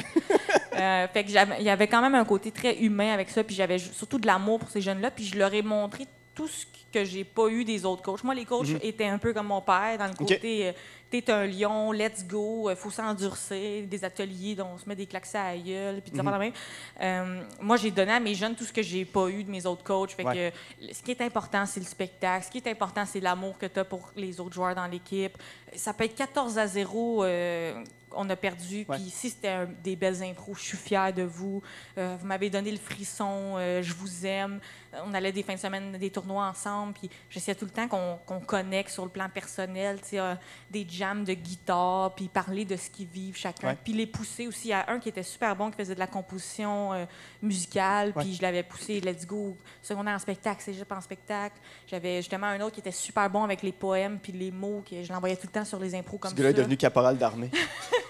Euh, fait que il y avait quand même un côté très humain avec ça, puis j'avais surtout de l'amour pour ces jeunes-là, puis je leur ai montré tout ce que j'ai pas eu des autres coachs. Moi, les coachs étaient un peu comme mon père, dans le côté euh, t'es un lion, let's go, euh, faut s'endurcir, des ateliers dont on se met des claques à la gueule, puis des même. Euh, moi, j'ai donné à mes jeunes tout ce que j'ai pas eu de mes autres coachs. Fait Ouais. que le- ce qui est important, c'est le spectacle. Ce qui est important, c'est l'amour que tu as pour les autres joueurs dans l'équipe. Ça peut être 14 à 0, euh, on a perdu. Puis si c'était des belles impros, je suis fière de vous. Euh, vous m'avez donné le frisson, euh, je vous aime. On allait des fins de semaine, des tournois ensemble. Puis j'essayais tout le temps qu'on qu'on connecte sur le plan personnel, euh, des jams de guitare, puis parler de ce qu'ils vivent chacun. Puis les pousser aussi à un qui était super bon, qui faisait de la composition euh, musicale. Puis je l'avais poussé, let's go, secondaire en spectacle, cégep en spectacle. J'avais justement un autre qui était super bon avec les poèmes puis les mots, que je l'envoyais tout le temps sur les impros comme Ce gars-là est devenu caporal d'armée.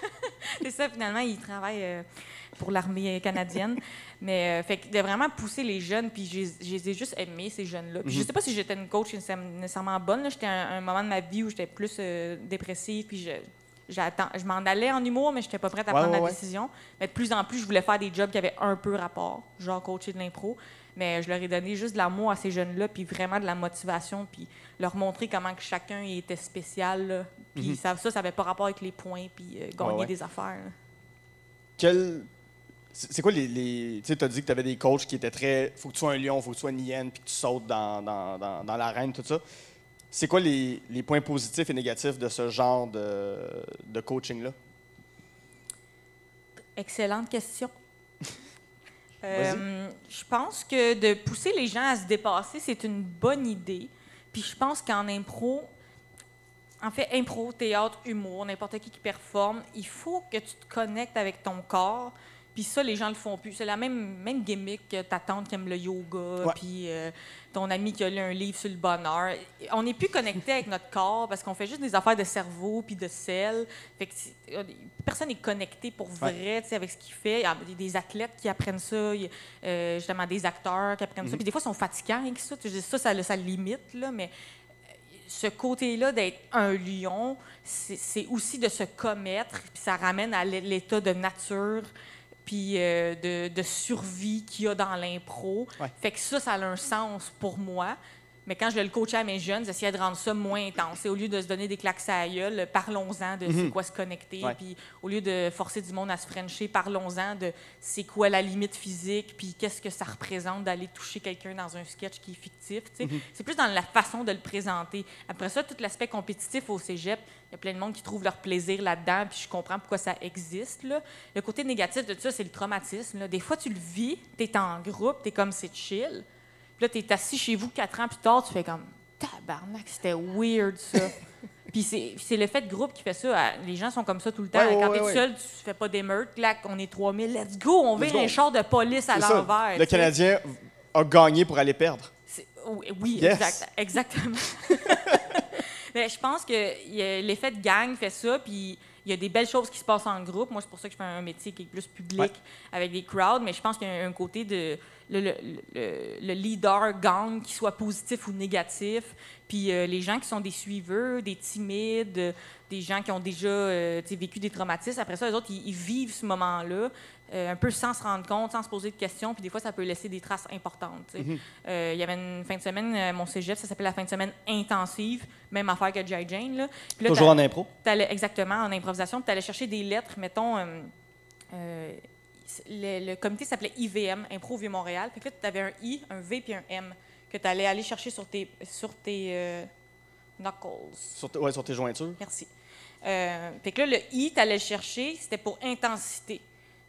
C'est ça, finalement, il travaille euh, pour l'armée canadienne. Mais euh, fait que de vraiment pousser les jeunes, puis je les- ai juste aimés, ces jeunes-là. Puis je sais pas si j'étais une coach nécessaire- nécessairement bonne. J'étais à un, un moment de ma vie où j'étais plus euh, dépressive, puis je, je m'en allais en humour, mais j'étais pas prête à Ouais, prendre ouais, la ouais. décision. Mais de plus en plus, je voulais faire des jobs qui avaient un peu rapport, genre coacher de l'impro. Mais je leur ai donné juste de l'amour à ces jeunes-là, puis vraiment de la motivation, puis leur montrer comment que chacun était spécial. là. Puis ça, ça, ça avait pas rapport avec les points, puis euh, gagner Mhm. Ouais, ouais. des affaires. là. Quel... C'est c'est quoi les. les... Tu sais, t'as dit que t'avais des coachs qui étaient très. Faut que tu sois un lion, faut que tu sois une hyène, puis que tu sautes dans, dans, dans, dans l'arène, tout ça. C'est quoi les, les points positifs et négatifs de ce genre de, de coaching-là? Excellente question. Euh, je pense que de pousser les gens à se dépasser, c'est une bonne idée. Puis je pense qu'en impro, en fait, impro, théâtre, humour, n'importe qui qui performe, il faut que tu te connectes avec ton corps. Puis ça, les gens le font plus. C'est la même, même gimmick que ta tante qui aime le yoga, Ouais. puis euh, ton ami qui a lu un livre sur le bonheur. On n'est plus connecté avec notre corps parce qu'on fait juste des affaires de cerveau puis de sel. Fait que c'est- euh, personne n'est connecté pour vrai tu sais, avec ce qu'il fait. Il y a des- athlètes qui apprennent ça, il y a, euh, justement des acteurs qui apprennent ça. Puis des fois, ils sont fatigants avec ça. Ça, ça, ça, limite, là, mais ce côté-là d'être un lion, c'est aussi de se commettre, puis ça ramène à l'é- l'état de nature, puis euh, de, de survie qu'il y a dans l'impro. Ouais. Fait que ça, ça a un sens pour moi. Mais quand je le coachais à mes jeunes, j'essayais de rendre ça moins intense. Et au lieu de se donner des claques à gueule, parlons-en de c'est quoi se connecter. Mhm. Ouais. Puis au lieu de forcer du monde à se frencher, parlons-en de c'est quoi la limite physique, puis qu'est-ce que ça représente d'aller toucher quelqu'un dans un sketch qui est fictif. Mhm. C'est plus dans la façon de le présenter. Après ça, tout l'aspect compétitif au cégep, il y a plein de monde qui trouve leur plaisir là-dedans, puis je comprends pourquoi ça existe. Là. Le côté négatif de tout ça, c'est le traumatisme. là. Des fois, tu le vis, tu es en groupe, tu es comme c'est chill. Là, tu es assis chez vous quatre ans plus tard, tu fais comme tabarnak, c'était weird ça. Puis c'est l'effet de groupe qui fait ça. Les gens sont comme ça tout le temps. Ouais, Quand ouais, t'es ouais. seul, tu fais pas d'émeute. Là, on est 3000, let's go, on vire un char de police à l'envers. Le. Canadien a gagné pour aller perdre. Oui, oui, Yes. exact- exactement. Mais je pense que l'effet de gang fait ça, puis il y a des belles choses qui se passent en groupe. Moi, c'est pour ça que je fais un métier qui est plus public, Ouais. avec des crowds, mais je pense qu'il y a un côté de le, le- le- le leader gang qui soit positif ou négatif, puis euh, les gens qui sont des suiveurs, des timides, des gens qui ont déjà euh, vécu des traumatismes, après ça, les autres, ils, ils vivent ce moment-là. Euh, un peu sans se rendre compte, sans se poser de questions, puis des fois, ça peut laisser des traces importantes. sais. Euh, il y avait une fin de semaine, euh, mon cégep, ça s'appelait la fin de semaine intensive, même affaire que J. Jane. Là. Puis là, Toujours en impro? exactement, en improvisation, tu allais chercher des lettres, mettons. le, le comité s'appelait IVM, Impro Vieux-Montréal. Fait que là, tu avais un I, un V puis un M que tu allais aller chercher sur tes, sur tes euh, knuckles. Sur, ouais, sur tes jointures. Merci. Euh, fait que là, le I, tu allais le chercher, c'était pour intensité.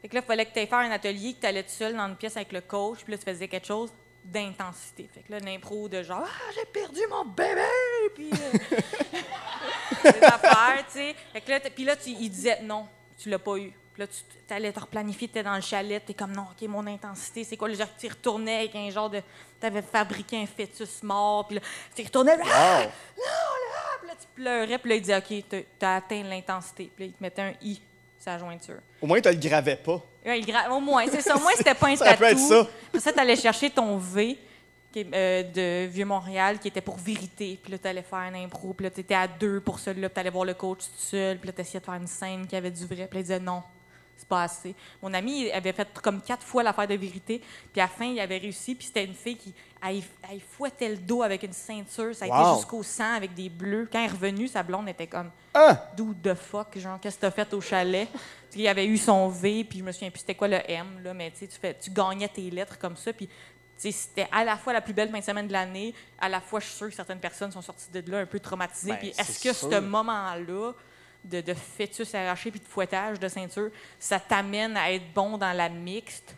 Fait que là, il fallait que tu ailles faire un atelier, que tu allais tout seul dans une pièce avec le coach, puis là, tu faisais quelque chose d'intensité. Fait que là, l'impro de genre, ah, j'ai perdu mon bébé! Puis. euh, des affaires, tu sais. Fait que là, puis là, tu, il disait non, tu l'as pas eu. Puis là, tu allais te replanifier, tu dans le chalet, tu es comme non, OK, mon intensité, c'est quoi? Là, tu retournais avec un genre de. Tu avais fabriqué un fœtus mort, puis là, tu retournais. Ah! Wow! Puis là, tu pleurais, puis là, il disait OK, t'as- t'as atteint l'intensité. Puis là, il te mettait un I, sa jointure. Au moins, tu le gravais pas. Ouais, il gra- Au moins, c'est ça. Au moins, c'était pas un Ça peut être tatou. ça. Après ça, tu allais chercher ton V euh, de Vieux-Montréal qui était pour vérité. Puis là, tu allais faire un impro. Puis là, tu étais à deux pour celui-là. Puis tu allais voir le coach tout seul. Puis là, tu essayais de faire une scène qui avait du vrai. Puis là, il disait non, c'est pas assez. Mon ami il avait fait comme quatre fois l'affaire de vérité. Puis à la fin, il avait réussi. Puis c'était une fille qui elle, elle fouettait le dos avec une ceinture. Ça a Wow. été jusqu'au sang avec des bleus. Quand elle est revenue, sa blonde était comme Hein? d'où de fuck, genre, qu'est-ce que t'as fait au chalet? Il avait eu son V, puis je me souviens plus c'était quoi le M, là, mais tu sais, tu fais- tu gagnais tes lettres comme ça, puis c'était à la fois la plus belle fin de semaine de l'année, à la fois, je suis sûre que certaines personnes sont sorties de là un peu traumatisées. Ben, puis est-ce que sûr. ce moment-là de, de fœtus arraché puis de fouettage de ceinture, ça t'amène à être bon dans la mixte?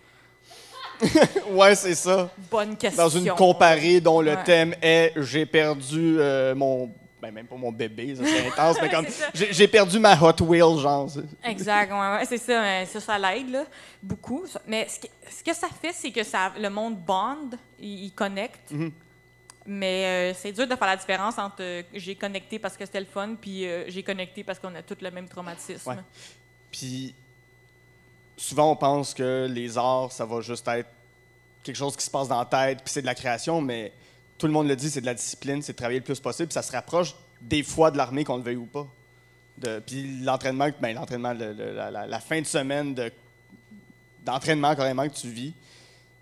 Ouais, c'est ça. Bonne question. Dans une comparée dont le Ouais. thème est J'ai perdu euh, mon. Ben, même pas mon bébé, ça c'est intense, mais comme. J'ai perdu ma Hot Wheel, genre. Exact, ouais, ouais, c'est ça. mais Ça, ça l'aide, là, beaucoup. Mais ce que, ce que ça fait, c'est que ça, le monde bond, il, il connecte. Mhm. Mais euh, c'est dur de faire la différence entre euh, j'ai connecté parce que c'était le fun, puis euh, j'ai connecté parce qu'on a tous le même traumatisme. Ouais. Puis souvent on pense que les arts, ça va juste être quelque chose qui se passe dans la tête, puis c'est de la création, mais tout le monde le dit, c'est de la discipline, c'est de travailler le plus possible, puis ça se rapproche des fois de l'armée, qu'on le veuille ou pas. Puis l'entraînement, ben, l'entraînement, le- le- la, fin de semaine de, d'entraînement carrément que tu vis,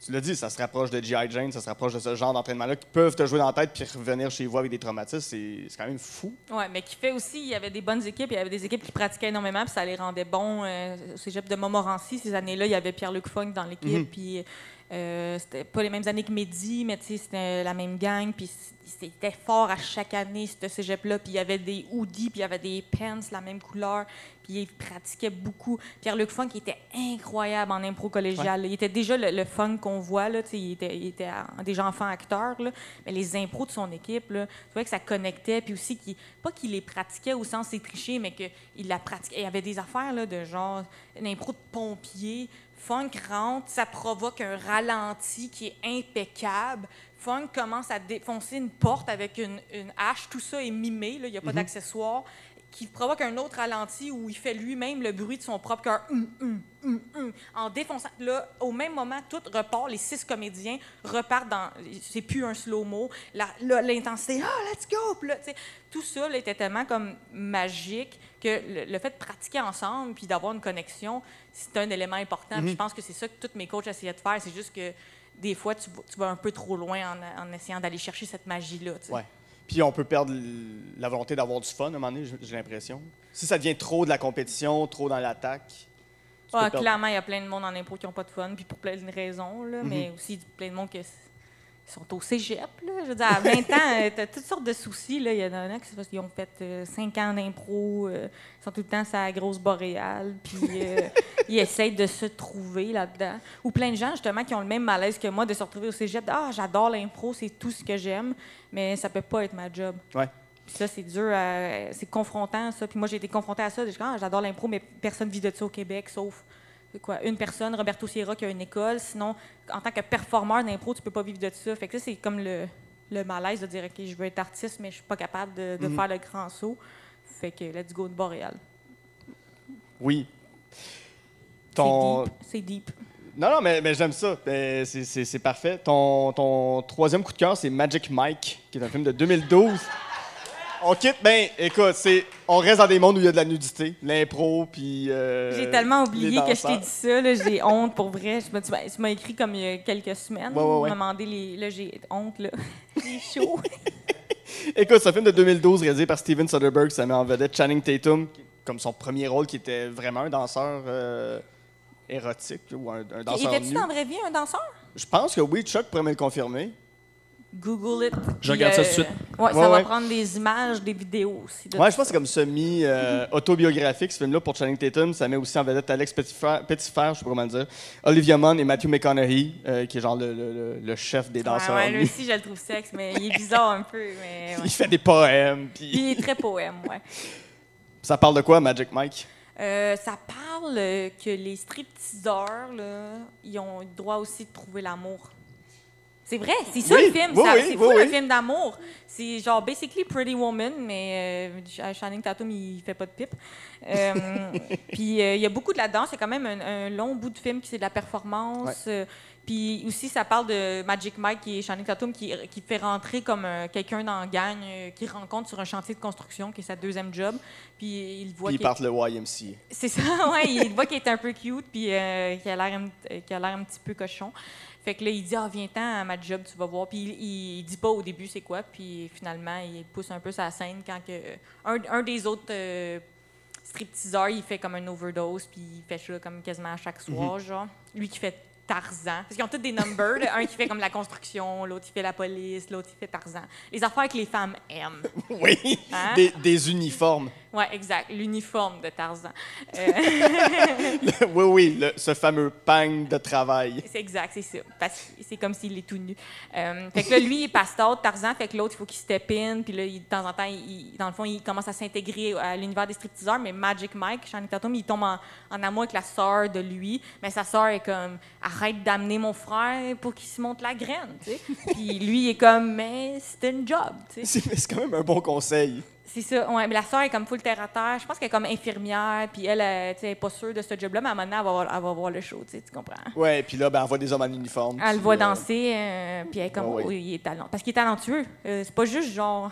tu l'as dit, ça se rapproche de G.I. Jane, ça se rapproche de ce genre d'entraînement-là qui peuvent te jouer dans la tête puis revenir chez vous avec des traumatismes, c'est, c'est quand même fou. Ouais, mais qui fait aussi, il y avait des bonnes équipes, il y avait des équipes qui pratiquaient énormément, puis ça les rendait bons. Euh, au cégep de Montmorency, ces années-là, il y avait Pierre-Luc Funk dans l'équipe, Mhm. puis euh, c'était pas les mêmes années que Mehdi, mais c'était la même gang, puis c'était fort à chaque année, ce cégep-là, puis il y avait des hoodies, puis il y avait des pants, la même couleur, puis il pratiquait beaucoup. Pierre-Luc Funk il était incroyable en impro collégial. Il était déjà le, le funk qu'on voit, là, il était, il était déjà enfant acteur, là, mais les impros de son équipe, là, tu vois que ça connectait, puis aussi, pas qu'il les pratiquait au sens c'est tricher, mais qu'il la pratiquait. Il y avait des affaires là, de genre, une impro de pompier, Funk rentre, ça provoque un ralenti qui est impeccable. Funk commence à défoncer une porte avec une, une hache. Tout ça est mimé, il n'y a pas d'accessoires. Qui provoque un autre ralenti où il fait lui-même le bruit de son propre cœur. Hum, hum, hum, hum. en défonçant. Là, au même moment, tout repart. Les six comédiens repartent dans. C'est plus un slow-mo. L'intensité, ah, let's go! Puis là, tout ça là, était tellement comme magique que le, le fait de pratiquer ensemble puis d'avoir une connexion, c'est un élément important. Puis je pense que c'est ça que tous mes coachs essayaient de faire. C'est juste que des fois, tu, vas- tu vas un peu trop loin en, en essayant d'aller chercher cette magie-là. Ouais. Puis on peut perdre la volonté d'avoir du fun à un moment donné, j'ai- l'impression. Si ça devient trop de la compétition, trop dans l'attaque. perdre- clairement, il y a plein de monde en impro qui n'ont pas de fun, puis pour plein de raisons, là, mais Mhm. aussi plein de monde qui sont au cégep. Là. Je veux dire, à 20 ans, tu as toutes sortes de soucis. Là. Il y en a qui ont fait 5 ans d'impro, euh, ils sont tout le temps sur la grosse boréale, puis euh, ils essayent de se trouver là-dedans. Ou plein de gens, justement, qui ont le même malaise que moi de se retrouver au cégep. Ah, j'adore l'impro, c'est tout ce que j'aime, mais ça peut pas être ma job. Ouais. Puis ça, c'est dur, à- c'est confrontant, ça. Puis moi, j'ai été confrontée à ça. J'ai dit, ah, j'adore l'impro, mais personne vit de ça au Québec, sauf quoi, une personne, Roberto Sierra, qui a une école. Sinon, en tant que performeur d'impro, tu peux pas vivre de ça. Fait que ça, c'est comme le, le malaise de dire, OK, je veux être artiste, mais je suis pas capable de, de Mhm. faire le grand saut. Fait que let's go de Boréal. Oui. C'est Ton... deep. C'est deep. Non, non, mais, mais j'aime ça. Ben, c'est parfait. Ton, ton troisième coup de cœur, c'est Magic Mike, qui est un film de 2012. On quitte, ben, écoute, c'est, on reste dans des mondes où il y a de la nudité, l'impro, puis. euh, J'ai tellement oublié que je t'ai dit ça. là, J'ai honte pour vrai. Je me, tu m'as- tu m'as écrit comme il y a quelques semaines. Ouais, ouais, demandé les. Là, j'ai honte. là. J'ai chaud. Écoute, un film de 2012 réalisé par Steven Soderbergh. Ça met en vedette Channing Tatum, comme son premier rôle, qui était vraiment un danseur euh, érotique ou un, un danseur Étais-tu nu. dans la vraie vie un danseur? Je pense que oui, Chuck pourrait me le confirmer. Google it. Je regarde ça tout de suite. Ouais, ça Ouais, va ouais. prendre des images, des vidéos aussi. de Ouais, je pense que c'est comme semi-autobiographique, ce film-là, pour Channing Tatum. Ça met aussi en vedette Alex Petitfer, Petitfer, je sais pas comment le dire, Olivia Munn et Matthew McConaughey, euh, qui est genre le, le- le- le chef des Ouais, danseurs ouais, lui nus. aussi, je le trouve sexe, mais il est bizarre un peu. Mais ouais. Il fait des poèmes, puis... Il est très poème, ouais. Ça parle de quoi, Magic Mike? Euh, ça parle euh, que les stripteaseurs, là, ils ont le droit aussi de trouver l'amour. C'est vrai, c'est ça Oui, le film. oui, c'est oui, fou, un film d'amour. C'est genre basically Pretty Woman, mais euh, Channing Tatum, il fait pas de pipe. Euh, Puis euh, il y a beaucoup de la danse. C'est quand même un, un long bout de film qui c'est de la performance. Ouais. Euh, Puis aussi, ça parle de Magic Mike, qui est Channing Tatum, qui, qui fait rentrer comme quelqu'un dans la gang, qu'il rencontre sur un chantier de construction, qui est sa deuxième job. Puis il voit Puis qu'il- partent le YMCA. c'est ça, ouais, il voit qu'il est un peu cute puis qu'il a l'air un, qu'il a l'air un petit peu cochon. Fait que là, il dit ah viens-t'en à ma job, tu vas voir. Puis il, il dit pas au début c'est quoi, puis finalement il pousse un peu sa scène quand que un, un des autres euh, stripteaseurs, il fait comme un overdose puis il fait ça comme quasiment à chaque soir, genre. Lui qui fait Tarzan. Parce qu'ils ont tous des numbers. là. Un qui fait comme la construction, l'autre qui fait la police, l'autre qui fait Tarzan. Les affaires que les femmes aiment. Oui, Hein? des, des uniformes. Ouais, exact. L'uniforme de Tarzan. Euh, oui, oui, le- ce fameux pang de travail. C'est exact, c'est ça. Parce que c'est comme s'il est tout nu. Euh, fait que là, lui, il est pasteur, Tarzan, fait que l'autre, il faut qu'il step in, puis là, il- de temps en temps, il- dans le fond, il commence à s'intégrer à l'univers des stripteaseurs, mais Magic Mike, Channing Tatum, il tombe en, en amour avec la sœur de lui, mais sa sœur est comme « Arrête d'amener mon frère pour qu'il se monte la graine ». Puis lui, il est comme « Mais c'est une job », c'est quand même un bon conseil. C'est ça, ouais, mais la sœur est comme full terre à terre. Je pense qu'elle est comme infirmière, puis elle, elle, sais, elle est pas sûre de ce job-là, mais à un moment donné, elle va, voir- elle va voir le show, tu sais, tu comprends? Ouais, puis là, ben, on voit des hommes en uniforme. Elle le voit euh, danser, euh, puis elle est comme, Ouais, ouais. oh, il est talent. Parce qu'il est talentueux. Euh, c'est pas juste genre,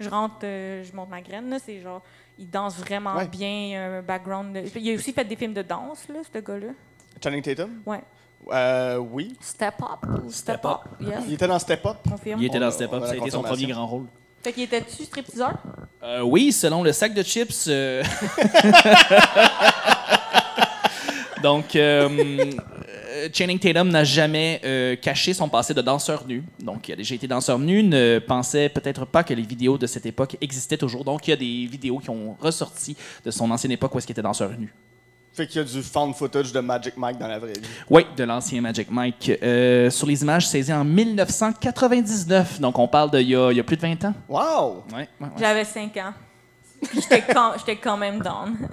je rentre, euh, je monte ma graine, là. C'est genre, il danse vraiment Ouais. bien, un background. de- Il a aussi fait des films de danse, là, ce gars-là. Channing Tatum? Ouais. Euh, oui. Step Up? Step, Step Up. Up. Yes, Il était dans Step Up? confirme. Il était dans Step Up, ça a été son premier grand rôle. Fait qu'il était-tu stripteaseur? Euh, oui, selon le sac de chips. euh, Donc, euh, Channing Tatum n'a jamais caché son passé de danseur nu. Donc, il a déjà été danseur nu, ne pensait peut-être pas que les vidéos de cette époque existaient toujours. Donc, il y a des vidéos qui ont ressorti de son ancienne époque où est-ce qu'il était danseur nu. Fait qu'il y a du found footage de Magic Mike dans la vraie vie. Oui, de l'ancien Magic Mike. Euh, sur les images saisies en 1999. Donc, on parle d'il y, y a plus de 20 ans. Wow! Ouais, ouais, ouais. J'avais 5 ans. J'étais quand, quand même down.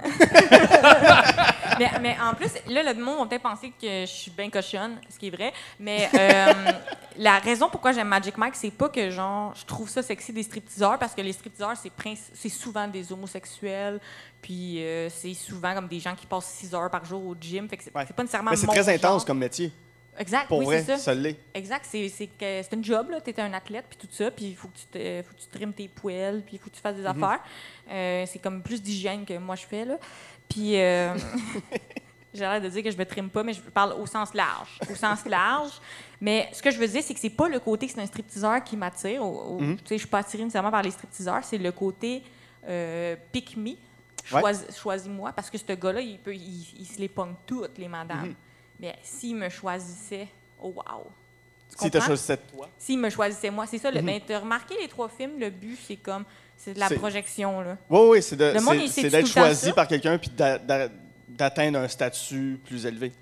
mais, mais en plus, là, le monde va peut-être penser que je suis bien cochonne, ce qui est vrai. Mais euh, la raison pourquoi j'aime Magic Mike, c'est pas que genre je trouve ça sexy des stripteaseurs, parce que les stripteaseurs, c'est, souvent des homosexuels, puis euh, c'est souvent comme des gens qui passent 6 heures par jour au gym. Fait que c'est, Ouais. pas nécessairement Mais c'est très intense comme métier. Exact, Pour oui, vrai, c'est ça. ça l'est. Exact, c'est c'est que c'est une job là, t'es un athlète puis tout ça, puis il faut que tu te, faut que tu trimes tes poêles, puis il faut que tu fasses des Mhm. affaires. Euh, c'est comme plus d'hygiène que moi je fais là. Puis euh, J'ai l'air de dire que je me trime pas, mais je parle au sens large. Au sens large. Mais ce que je veux dire, c'est que c'est pas le côté que c'est un stripteaseur qui m'attire. au- au- Mhm. Tu sais, je suis pas attirée nécessairement par les stripteaseurs. C'est le côté euh, pick me, Ouais. choisis-moi, parce que ce gars-là, il, peut, il, il se les pogne toutes, les madames. Mais s'il me choisissait, oh wow! Tu Si t'as comprends? choisi cette toi. S'il me choisissait moi, c'est ça. Le, Mhm. Mais t'as remarqué les trois films, le but, c'est comme, c'est de la projection, là. Oui, oui, c'est d'être choisi par quelqu'un puis d'a- d'a- d'atteindre un statut plus élevé.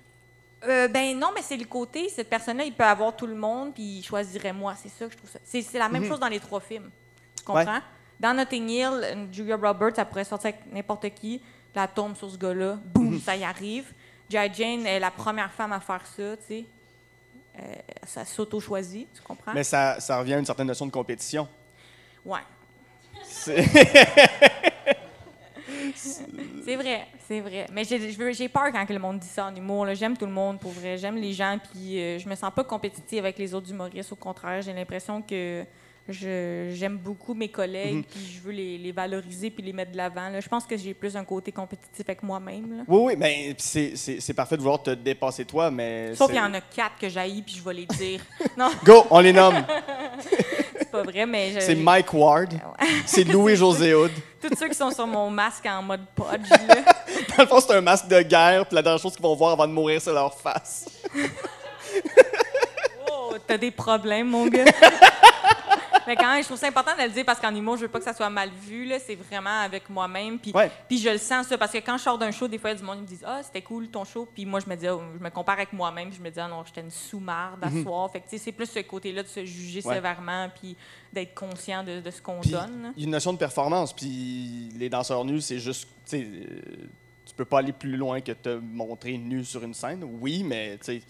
Euh, ben non, mais c'est le côté, cette personne-là, il peut avoir tout le monde, puis il choisirait moi. C'est ça que je trouve ça. C'est, la même Mhm. chose dans les trois films. Tu comprends? Ouais. Dans Notting Hill, euh, Julia Roberts, ça pourrait sortir avec n'importe qui. La tombe sur ce gars-là, boum, Mhm. ça y arrive. G.I. Jane est la première femme à faire ça, tu sais. Euh, ça s'auto-choisit, tu comprends? Mais ça, ça revient à une certaine notion de compétition. Ouais. C'est- vrai, c'est vrai. Mais j'ai j'ai peur quand le monde dit ça en humour. J'aime tout le monde, pour vrai. J'aime les gens, puis euh, je me sens pas compétitive avec les autres humoristes. Au contraire, j'ai l'impression que j'aime beaucoup mes collègues, Mhm. puis je veux les, les valoriser puis les mettre de l'avant. Je pense que j'ai plus un côté compétitif avec moi-même. Oui, oui, mais c'est- parfait de vouloir te dépasser toi, mais. Sauf qu'il y en a quatre que j'haïs, puis je vais les dire. non, Go, on les nomme. c'est pas vrai, mais je- C'est Mike Ward, c'est Louis-José Hood. tous ceux qui sont sur mon masque en mode podge, là. Dans le fond, c'est un masque de guerre, puis la dernière chose qu'ils vont voir avant de mourir, c'est leur face. Oh, t'as des problèmes, mon gars. Mais quand même, je trouve ça important de le dire parce qu'en humour, je veux pas que ça soit mal vu. là. C'est vraiment avec moi-même. Puis, Ouais. puis je le sens, ça. Parce que quand je sors d'un show, des fois, il y a du monde qui me dit Ah, c'était cool ton show. Puis moi, je me dis, Ah, je me compare avec moi-même. Je me dis, Ah non, j'étais une sous-marde à soir. Fait que, c'est plus ce côté-là de se juger Mhm. Ouais. sévèrement. Puis d'être conscient de, de ce qu'on donne. il y a une notion de performance, puis les danseurs nus, c'est juste. Tu euh, tu peux pas aller plus loin que te montrer nu sur une scène. Oui, mais tu sais,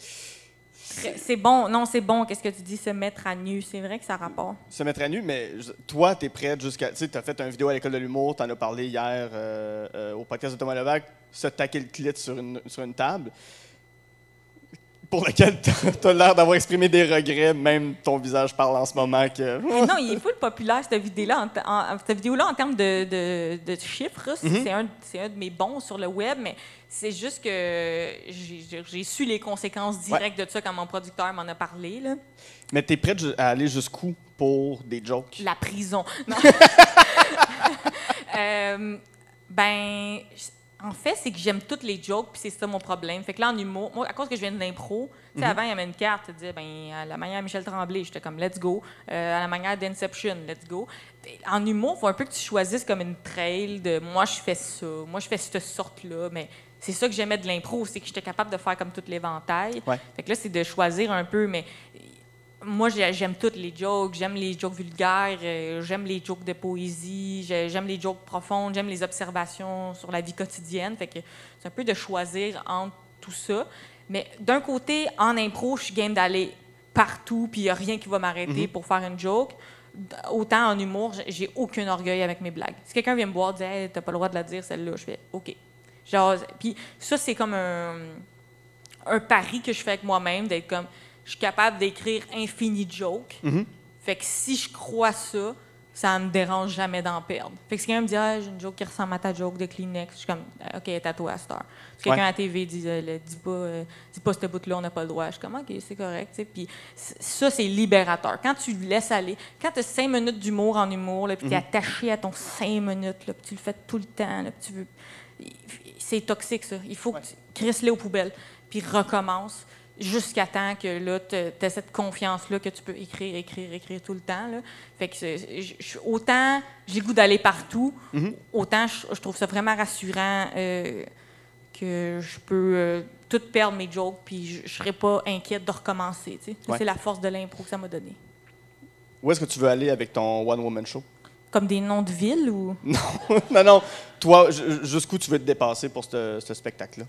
C'est bon. Non, c'est bon. Qu'est-ce que tu dis, se mettre à nu? C'est vrai que ça rapporte. se mettre à nu, mais toi, tu es prête jusqu'à. Tu sais, tu as fait une vidéo à l'école de l'humour, tu en as parlé hier euh, euh, au podcast de Thomas Levac, se taquer le clit sur une, sur une table, pour lequel tu as l'air d'avoir exprimé des regrets, même ton visage parle en ce moment que. Non, il est full populaire, cette vidéo-là. En, te- en- cette vidéo-là, en termes de, de- de chiffres, c'est Mhm. un, c'est un de mes bons sur le web, mais c'est juste que j'ai- su les conséquences directes de ça quand mon producteur m'en a parlé. Là. Mais tu es prête à aller jusqu'où pour des jokes? La prison. Non. Euh, ben, en fait, c'est que j'aime toutes les jokes, puis c'est ça mon problème. Fait que là, en humour, moi, à cause que je viens de l'impro, tu sais, avant, il y avait une carte, tu disais, ben, à la manière Michel Tremblay, j'étais comme, let's go. Euh, à la manière d'Inception, let's go. En humour, il faut un peu que tu choisisses comme une trail de, moi, je fais ça, moi, je fais cette sorte-là, mais c'est ça que j'aimais de l'impro, c'est que j'étais capable de faire comme tout l'éventail. Ouais. Fait que là, c'est de choisir un peu, mais moi, j'ai- j'aime toutes les jokes. J'aime les jokes vulgaires, euh, j'aime les jokes de poésie, j'ai- j'aime les jokes profondes, j'aime les observations sur la vie quotidienne. Fait que c'est un peu de choisir entre tout ça. Mais d'un côté, en impro, je suis game d'aller partout, puis il n'y a rien qui va m'arrêter pour faire une joke. Autant en humour, j'ai- j'ai aucun orgueil avec mes blagues. Si quelqu'un vient me voir et dit hey, t'as pas le droit de la dire celle-là, je fais OK. Genre, puis ça, c'est comme un, un pari que je fais avec moi-même, d'être comme, je suis capable d'écrire infini de jokes. Mhm. Fait que si je crois ça, ça me dérange jamais d'en perdre. Fait que si quelqu'un me dit, ah, j'ai une joke qui ressemble à ta joke de Kleenex, je suis comme, OK, est à heure. Si quelqu'un Ouais. à la TV dit, euh, dis pas, euh, dis pas ce bout-là, on n'a pas le droit, je suis comme, OK, c'est correct. Puis ça, c'est libérateur. Quand tu laisses aller, quand tu as cinq minutes d'humour en humour, là, puis tu es attaché à ton cinq minutes, là, puis tu le fais tout le temps, là, puis tu veux. C'est toxique, ça. Il faut que tu crisses-les aux poubelles, puis recommence jusqu'à temps que là, tu as cette confiance-là que tu peux écrire, écrire, écrire tout le temps. Là. Fait que je- autant j'ai le goût d'aller partout, autant je, je trouve ça vraiment rassurant euh, que je peux euh, tout perdre mes jokes, puis je ne serais pas inquiète de recommencer. Ouais. C'est la force de l'impro que ça m'a donné. Où est-ce que tu veux aller avec ton one-woman show? Comme des noms de villes ou? non, non. Toi, ju- jusqu'où tu veux te dépasser pour ce, ce spectacle-là?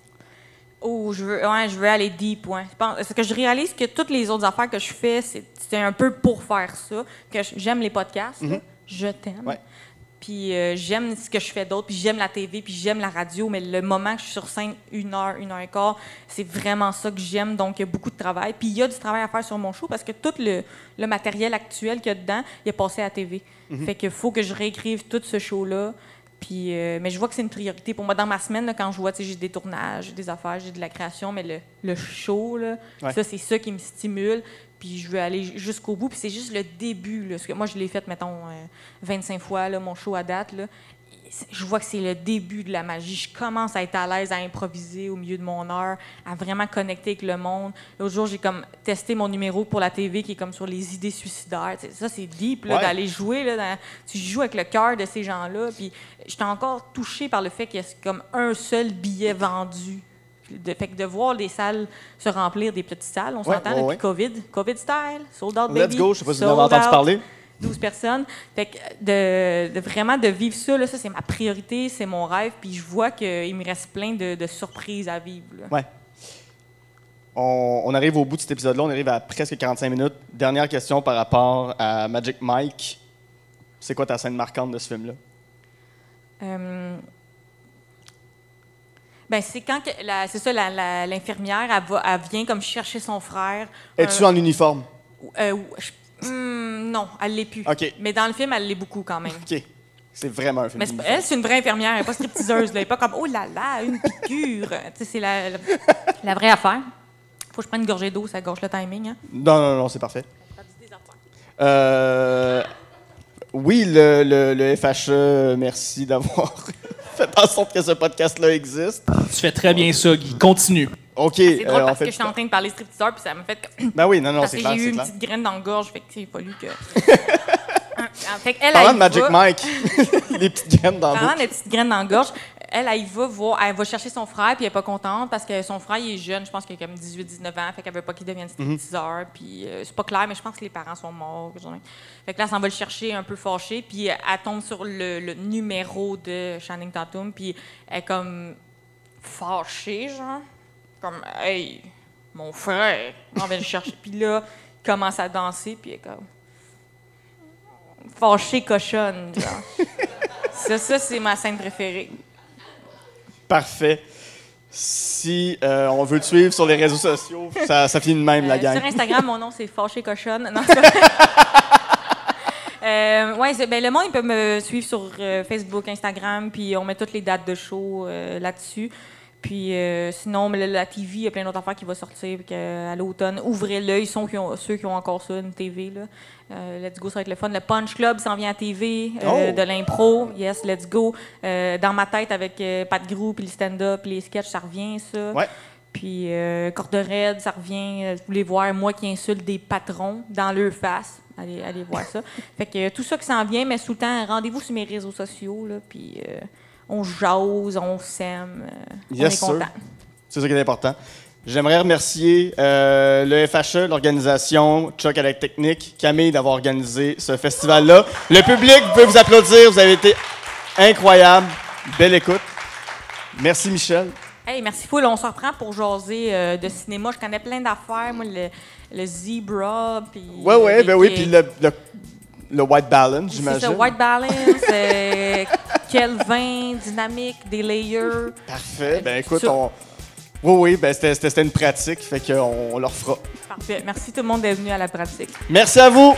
Oh, je veux, ouais, je veux aller deep, ouais. Je pense, parce que je réalise que toutes les autres affaires que je fais, c'est un peu pour faire ça. Que j'aime les podcasts, là. je t'aime. Ouais. Puis euh, j'aime ce que je fais d'autre, puis j'aime la TV, puis j'aime la radio, mais le moment que je suis sur scène, une heure, une heure et quart, c'est vraiment ça que j'aime. Donc, il y a beaucoup de travail. Puis il y a du travail à faire sur mon show parce que tout le, le matériel actuel qu'il y a dedans, il est passé à la TV. Fait qu'il faut que je réécrive tout ce show-là. Puis, euh, mais je vois que c'est une priorité pour moi. Dans ma semaine, là, quand je vois, j'ai des tournages, des affaires, j'ai de la création, mais le, le show, là, Ouais. ça, c'est ça qui me stimule. Puis je veux aller jusqu'au bout. Puis c'est juste le début. Là, parce que moi, je l'ai fait, mettons, euh, 25 fois, là, mon show à date. Là. Je vois que c'est le début de la magie. Je commence à être à l'aise à improviser au milieu de mon heure, à vraiment connecter avec le monde. L'autre jour, j'ai comme testé mon numéro pour la TV qui est comme sur les idées suicidaires. Ça, c'est deep, Ouais. d'aller jouer. Là, dans- tu joues avec le cœur de ces gens-là. Puis j'étais encore touchée par le fait qu'il y a comme un seul billet vendu. De, fait que de voir les salles se remplir, des petites salles, on s'entend ouais, depuis. COVID, COVID style, sold out Let's baby. go, je sais pas si vous en avez entendu parler. 12 personnes. Fait que de, de vraiment de vivre ça, là, ça c'est ma priorité, c'est mon rêve. Puis je vois qu'il me reste plein de, de surprises à vivre. là. Ouais. On, on arrive au bout de cet épisode-là, on arrive à presque 45 minutes. Dernière question par rapport à Magic Mike. C'est quoi ta scène marquante de ce film-là? Euh, ben, c'est quand c'est ça, l'infirmière, elle, va- elle vient comme chercher son frère. Es-tu Euh, en uniforme? euh, je- hmm, non, elle l'est plus. OK. Mais dans le film, elle l'est beaucoup quand même. OK. C'est vraiment un film. Mais c'est pas- d'uniforme. elle, c'est une vraie infirmière, elle n'est pas stripteaseuse. là. Elle n'est pas comme, oh là là, une piqûre. Tu sais, c'est la, la, la vraie affaire. Faut que je prenne une gorgée d'eau, ça gâche le timing. Hein. Non, non, non, c'est parfait. Euh, oui, le, le, le FHE, merci d'avoir fait en sorte que ce podcast-là existe. Tu fais très bien ça, Guy. Continue. OK. C'est drôle euh, on parce fait que je suis en train de parler stripteaseur, puis ça m'a fait. Ben oui, non, non, c'est clair, j'ai eu c'est une clair. petite graine dans la gorge, fait que c'est fallu que. Ah, fait qu'elle, Parlant elle de Magic va- Mike, les petites graines dans la Parlant bouche. de petites graines dans la gorge, elle, elle va voir, elle va chercher son frère, puis elle est pas contente parce que son frère, il est jeune, je pense qu'il a comme 18-19 ans, fait qu'elle veut pas qu'il devienne Mhm. stripteaseur, puis euh, c'est pas clair, mais je pense que les parents sont morts. même. Fait que là, elle s'en va le chercher un peu fâchée, puis elle tombe sur le, le numéro de Channing Tatum, puis elle est comme fâchée, genre, comme « Hey, mon frère, on va le chercher. » Puis là, il commence à danser, puis elle est comme fâchée cochonne, genre. ça, ça c'est ma scène préférée. Parfait. Si euh, on veut te suivre sur les réseaux sociaux, ça, ça finit de même, la Euh, gang. Sur Instagram, mon nom, c'est Fâché Cochonne. Non, Euh, ouais, ben, le monde, il peut me suivre sur euh, Facebook, Instagram, puis on met toutes les dates de show là-dessus. Puis euh, sinon, mais la, la TV, il y a plein d'autres affaires qui vont sortir puis que, à l'automne. Ouvrez l'œil, ceux qui, ont, ceux qui ont encore ça, une TV. Là. Euh, let's go, ça va être le fun. Le Punch Club s'en vient à TV, euh, Oh! de l'impro. Yes, let's go. Dans ma tête, avec Pat Grou, puis le stand-up, puis les sketchs, ça revient, ça. Ouais. Puis Corde raide, ça revient. Vous voulez voir moi qui insulte des patrons dans leur face. Allez, allez voir ça. Fait que tout ça qui s'en vient, mais sous le temps, rendez-vous sur mes réseaux sociaux, là, puis on jase, on s'aime. euh, Yes, on est content. C'est ça qui est important. J'aimerais remercier euh, le FHE, l'organisation, Chuck à la technique, Camille d'avoir organisé ce festival-là. Le public, pouvez vous applaudir, vous avez été incroyable. Belle écoute. Merci Michel. Hey, merci full. On se reprend pour jaser euh, de cinéma. Je connais plein d'affaires. Moi, le, le Zebra, puis... Ouais, ouais, ben oui, puis le, le, le White Balance, C'est j'imagine. ça, White Balance, euh, Kelvin, Dynamique, des layers. Parfait. Ben écoute, Ça. on... Oui, oui, ben c'était une pratique, fait qu'on on le refera. Parfait. Merci tout le monde d'être venu à la pratique. Merci à vous.